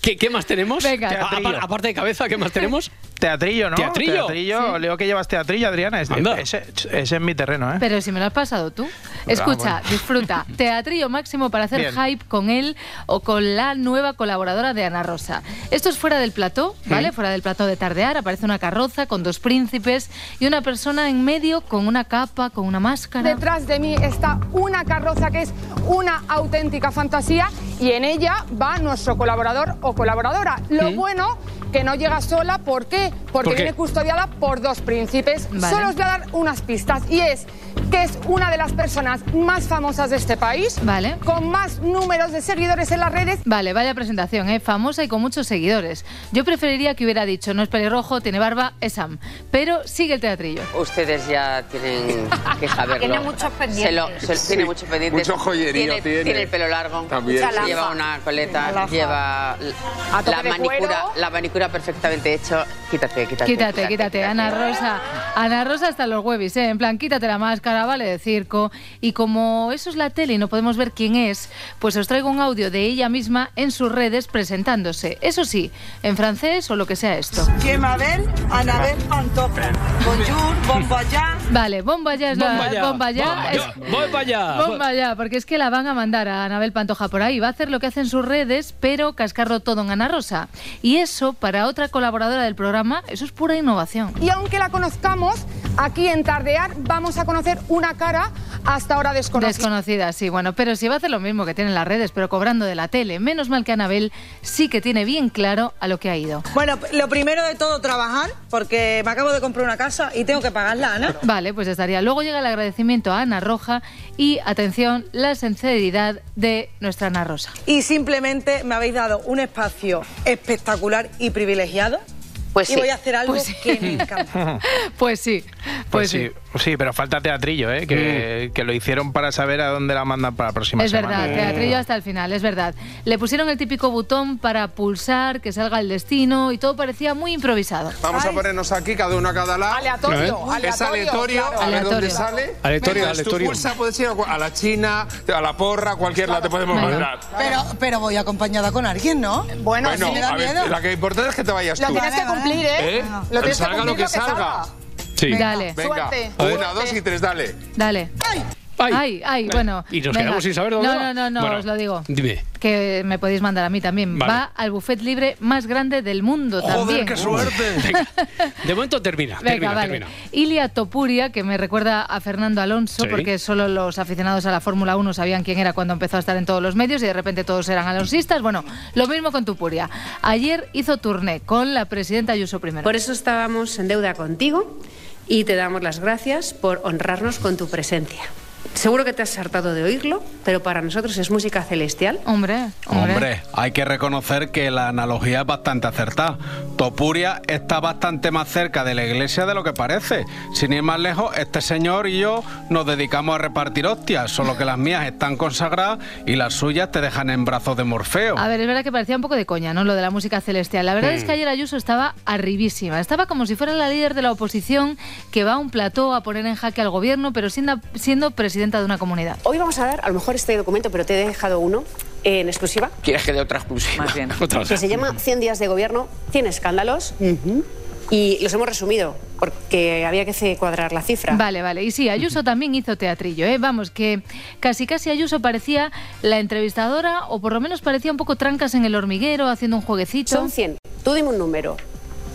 qué- qué más tenemos? Venga. A- aparte de cabeza, ¿qué más tenemos? Teatrillo, ¿no? ¿Teatrillo? Teatrillo. Leo que llevas teatrillo, Adriana. Ese, ese es mi terreno, ¿eh? Pero si me lo has pasado tú. Escucha, disfruta. Teatrillo máximo para hacer Bien. hype con él o con la nueva colaboradora de Ana Rosa. Esto es fuera del plató, ¿vale? Fuera del plató de tardear. Aparece una carroza con dos príncipes y una persona en medio con una capa, con una máscara. Detrás de mí está una carroza que es una auténtica fantasía y en ella va nuestro colaborador o colaboradora. Lo bueno que no llega sola, ¿por qué? Porque ¿Por qué? viene custodiada por dos príncipes. Vale. Solo os voy a dar unas pistas y es que es una de las personas más famosas de este país, Vale. con más números de seguidores en las redes Vale, vaya presentación, ¿eh? famosa y con muchos seguidores. Yo preferiría que hubiera dicho, no es pelirrojo, tiene barba, es Sam. Pero sigue el teatrillo. Ustedes ya tienen que saberlo. Tiene muchos pendientes. Se lo- se- tiene muchos pendientes. mucho joyerío tiene, tiene. tiene el pelo largo. También, sí. Lleva una coleta. Lleva la manicura, cuero. la manicura perfectamente hecho. Quítate, quítate. Quítate, quítate, Ana Rosa. Ana Rosa hasta los huevis, ¿eh? En plan, quítate la máscara, vale, de circo. Y como eso es la tele y no podemos ver quién es, pues os traigo un audio de ella misma en sus redes presentándose. Eso sí, en francés o lo que sea esto. Que m'appelle Annabelle Pantoja. Bonjour, bon voyage. Vale. Bomba ya. Bomba ya, porque es que la van a mandar a Anabel Pantoja por ahí. Va a hacer lo que hace en sus redes, pero cascarlo todo en Ana Rosa. Y eso, para otra colaboradora del programa, eso es pura innovación. y aunque la conozcamos, aquí en Tardear vamos a conocer una cara hasta ahora desconocida. Desconocida, sí, bueno, pero si va a hacer lo mismo que tiene en las redes, pero cobrando de la tele. Menos mal que Anabel sí que tiene bien claro a lo que ha ido. Bueno, lo primero de todo, trabajar, porque me acabo de comprar una casa y tengo que pagarla, Ana. Vale, pues estaría. Luego llega el agradecimiento a Ana Roja y, atención, la sinceridad de nuestra Ana Rosa. Y simplemente me habéis dado un espacio espectacular y privilegiado. Pues y sí. voy a hacer algo Pues sí. que me encanta. Pues sí. Pues sí, sí, pero falta teatrillo, ¿eh? Que, que lo hicieron para saber a dónde la mandan para la próxima Es semana. verdad, teatrillo hasta el final, es verdad. Le pusieron el típico botón para pulsar, que salga el destino y todo parecía muy improvisado. Vamos a ponernos aquí, cada uno a cada lado. Aleatorio, Es aleatorio, aleatorio, claro. a ver dónde Aleatorio. sale. Aleatorio, aleatorio. Tú pulsa, puedes ir a la China, a la porra, a cualquier lado te podemos mandar. Pero, pero voy acompañada con alguien, ¿no? Bueno, Bueno, sí me da a ver, miedo. la que importante es que te vayas Lo tú. tienes que cumplir, ¿eh? ¿Eh? Lo tienes que Salga lo que salga. Sí. Dale. Venga, Suerte. una, dos y tres, dale. Dale. Ay, ay, bueno. Y nos venga. quedamos sin saber dónde No, va. no, no, no, Bueno, os lo digo. Dime. Que me podéis mandar a mí también. Vale. Va al buffet libre más grande del mundo también. Venga. De momento termina. Venga, termina, vale. termina. Ilia Topuria, que me recuerda a Fernando Alonso, Sí. porque solo los aficionados a la Fórmula 1 sabían quién era cuando empezó a estar en todos los medios y de repente todos eran alonsistas. Bueno, lo mismo con Topuria. Ayer hizo turné con la presidenta Ayuso primero. Por eso estábamos en deuda contigo y te damos las gracias por honrarnos con tu presencia. Seguro que te has hartado de oírlo, pero para nosotros es música celestial. Hombre, Hombre, hay que reconocer que la analogía es bastante acertada. Topuria está bastante más cerca de la iglesia de lo que parece. Sin ir más lejos, este señor y yo nos dedicamos a repartir hostias, solo que las mías están consagradas y las suyas te dejan en brazos de Morfeo. A ver, es verdad que parecía un poco de coña, ¿no? Lo de la música celestial. La verdad Hmm. es que ayer Ayuso estaba arribísima. Estaba como si fuera la líder de la oposición que va a un plató a poner en jaque al gobierno, pero siendo, siendo presidenta de una comunidad. Hoy vamos a dar, a lo mejor este documento, pero te he dejado uno en exclusiva, ¿Quieres que dé otra exclusiva? Más bien. que se llama 100 días de gobierno, 100 escándalos, y los hemos resumido, porque había que cuadrar la cifra. Vale, vale. Y sí, Ayuso también hizo teatrillo, ¿eh? Vamos, que casi casi Ayuso parecía la entrevistadora, o por lo menos parecía un poco trancas en el hormiguero, haciendo un jueguecito. Son 100. Tú dime un número,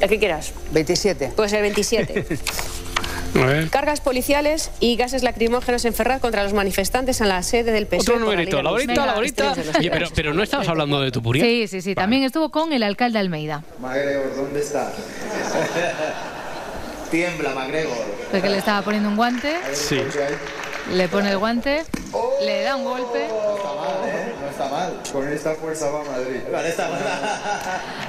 el que quieras. 27. Puede ser 27. Cargas policiales y gases lacrimógenos en Ferraz contra los manifestantes en la sede del PSOE. Otro numerito, la horita, la horita. Oye, pero, pero no estabas hablando de Tupuria. Sí, sí, sí. También estuvo con el alcalde Almeida. MacGregor, ¿dónde está? Tiembla, MacGregor. Porque le estaba poniendo un guante, Sí. le pone el guante, le da un golpe. No está mal. Con esta fuerza va a Madrid. Con esta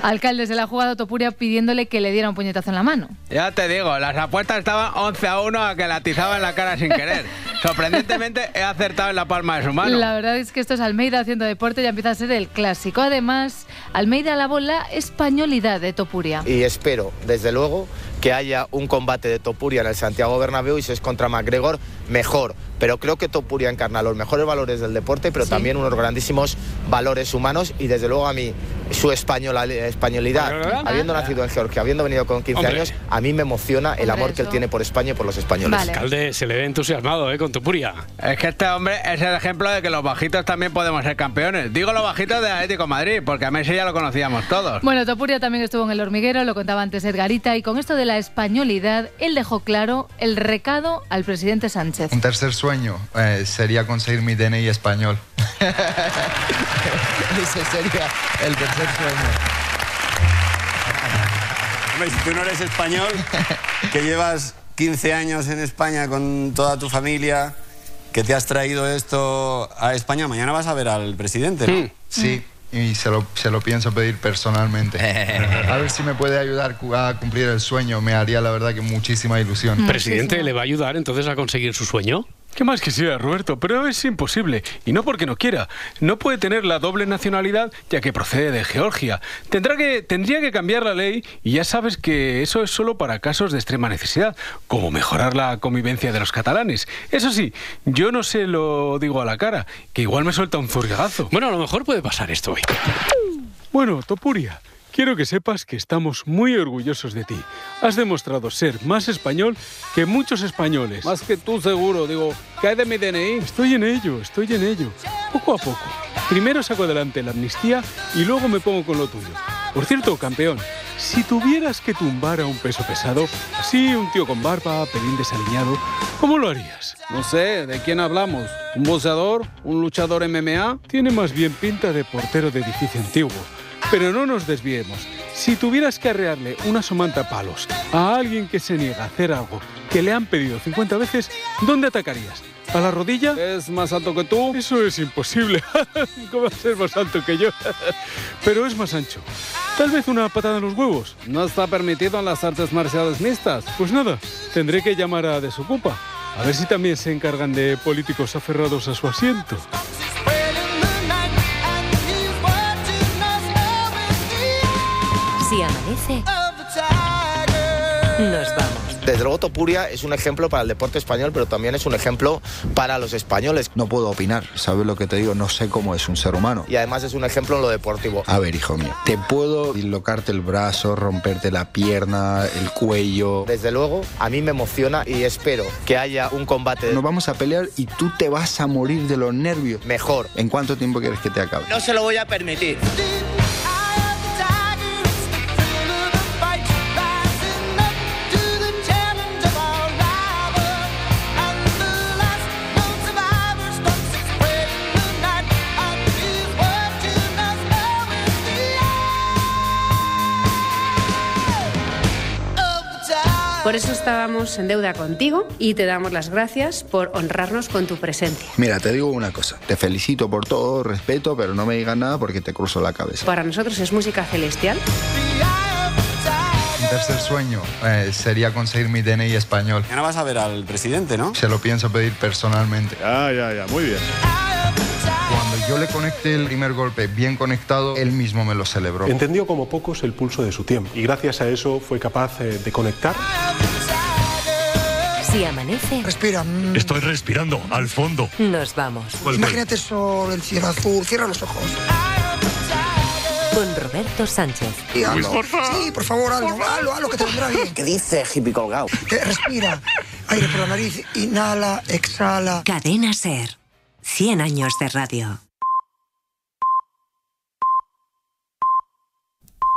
Alcalde se la ha jugado Topuria pidiéndole que le diera un puñetazo en la mano. Ya te digo, las apuestas estaban 11 a 1 a que la atizaba en la cara sin querer. Sorprendentemente he acertado en la palma de su mano. La verdad es que esto es Almeida haciendo deporte, ya empieza a ser el clásico. Además, Almeida alabó la españolidad de Topuria. Y espero, desde luego, que haya un combate de Topuria en el Santiago Bernabéu y si es contra MacGregor, mejor. Pero creo que Topuria encarna los mejores valores del deporte, pero también unos grandísimos valores humanos y desde luego a mí su española- españolidad, habiendo nacido en Georgia, habiendo venido con 15 Hombre. años, a mí me emociona el Hombre, amor que él tiene por España y por los españoles. Alcalde se le ve entusiasmado, ¿eh? Con Tupuria. Es que este hombre es el ejemplo de que los bajitos también podemos ser campeones. Digo los bajitos de Atlético de Madrid, porque a Messi ya lo conocíamos todos. Bueno, Topuria también estuvo en el hormiguero, lo contaba antes Edgarita, y con esto de la españolidad, él dejó claro el recado al presidente Sánchez. Un tercer sueño eh, sería conseguir mi DNI español. Ese sería el tercer sueño. Hombre, si tú no eres español, que llevas 15 años en España con toda tu familia, que te has traído esto a España, mañana vas a ver al presidente, ¿no? Sí, y se lo, se lo pienso pedir personalmente. A ver si me puede ayudar a cumplir el sueño. Me haría la verdad que muchísima ilusión. ¿Presidente le va a ayudar entonces a conseguir su sueño? ¿Qué más quisiera, Roberto? Pero es imposible. Y no porque no quiera. No puede tener la doble nacionalidad ya que procede de Georgia. Tendrá que, tendría que cambiar la ley y ya sabes que eso es solo para casos de extrema necesidad, como mejorar la convivencia de los catalanes. Eso sí, yo no se lo digo a la cara, que igual me suelta un zurriagazo. Bueno, a lo mejor puede pasar esto hoy. Bueno, Topuria, quiero que sepas que estamos muy orgullosos de ti. Has demostrado ser más español que muchos españoles. Más que tú seguro, digo, ¿qué hay de mi DNI? Estoy en ello, estoy en ello. Poco a poco. Primero saco adelante la amnistía y luego me pongo con lo tuyo. Por cierto, campeón, si tuvieras que tumbar a un peso pesado, así un tío con barba, pelín desaliñado, ¿cómo lo harías? No sé, ¿de quién hablamos? ¿Un boxeador? ¿Un luchador MMA? Tiene más bien pinta de portero de edificio antiguo. Pero no nos desviemos. Si tuvieras que arrearle una somanta palos a alguien que se niega a hacer algo que le han pedido 50 veces, ¿dónde atacarías? ¿A la rodilla? ¿Es más alto que tú? Eso es imposible. ¿Cómo va a ser más alto que yo? Pero es más ancho. Tal vez una patada en los huevos. No está permitido en las artes marciales mixtas. Pues nada, tendré que llamar a Desocupa. A ver si también se encargan de políticos aferrados a su asiento. Si amanece, nos vamos. Desde luego Topuria es un ejemplo para el deporte español, pero también es un ejemplo para los españoles. No puedo opinar, ¿sabes lo que te digo? No sé cómo es un ser humano. Y además es un ejemplo en lo deportivo. A ver, hijo mío, te puedo dislocarte el brazo, romperte la pierna, el cuello. Desde luego, a mí me emociona y espero que haya un combate. Nos vamos a pelear y tú te vas a morir de los nervios. Mejor. ¿En cuánto tiempo quieres que te acabe? No se lo voy a permitir. Por eso estábamos en deuda contigo y te damos las gracias por honrarnos con tu presencia. Mira, te digo una cosa. Te felicito por todo, respeto, pero no me digas nada porque te cruzo la cabeza. Para nosotros es música celestial. Mi tercer sueño eh, sería conseguir mi DNI español. Ya no vas a ver al presidente, ¿no? Se lo pienso pedir personalmente. Ya, ya, ya, muy bien. Yo le conecté el primer golpe bien conectado, él mismo me lo celebró. Entendió como pocos el pulso de su tiempo y gracias a eso fue capaz eh, de conectar. Si amanece, Respira. mm. Estoy respirando al fondo. nos vamos. Imagínate sol, el cielo azul. Cierra los ojos. Con Roberto Sánchez. Y hazlo. Sí, por favor, hazlo, hazlo, hazlo, que te vendrá bien. ¿Qué dice hippie colgado? Que respira. Aire por la nariz. Inhala, exhala. Cadena Ser. 100 años de radio.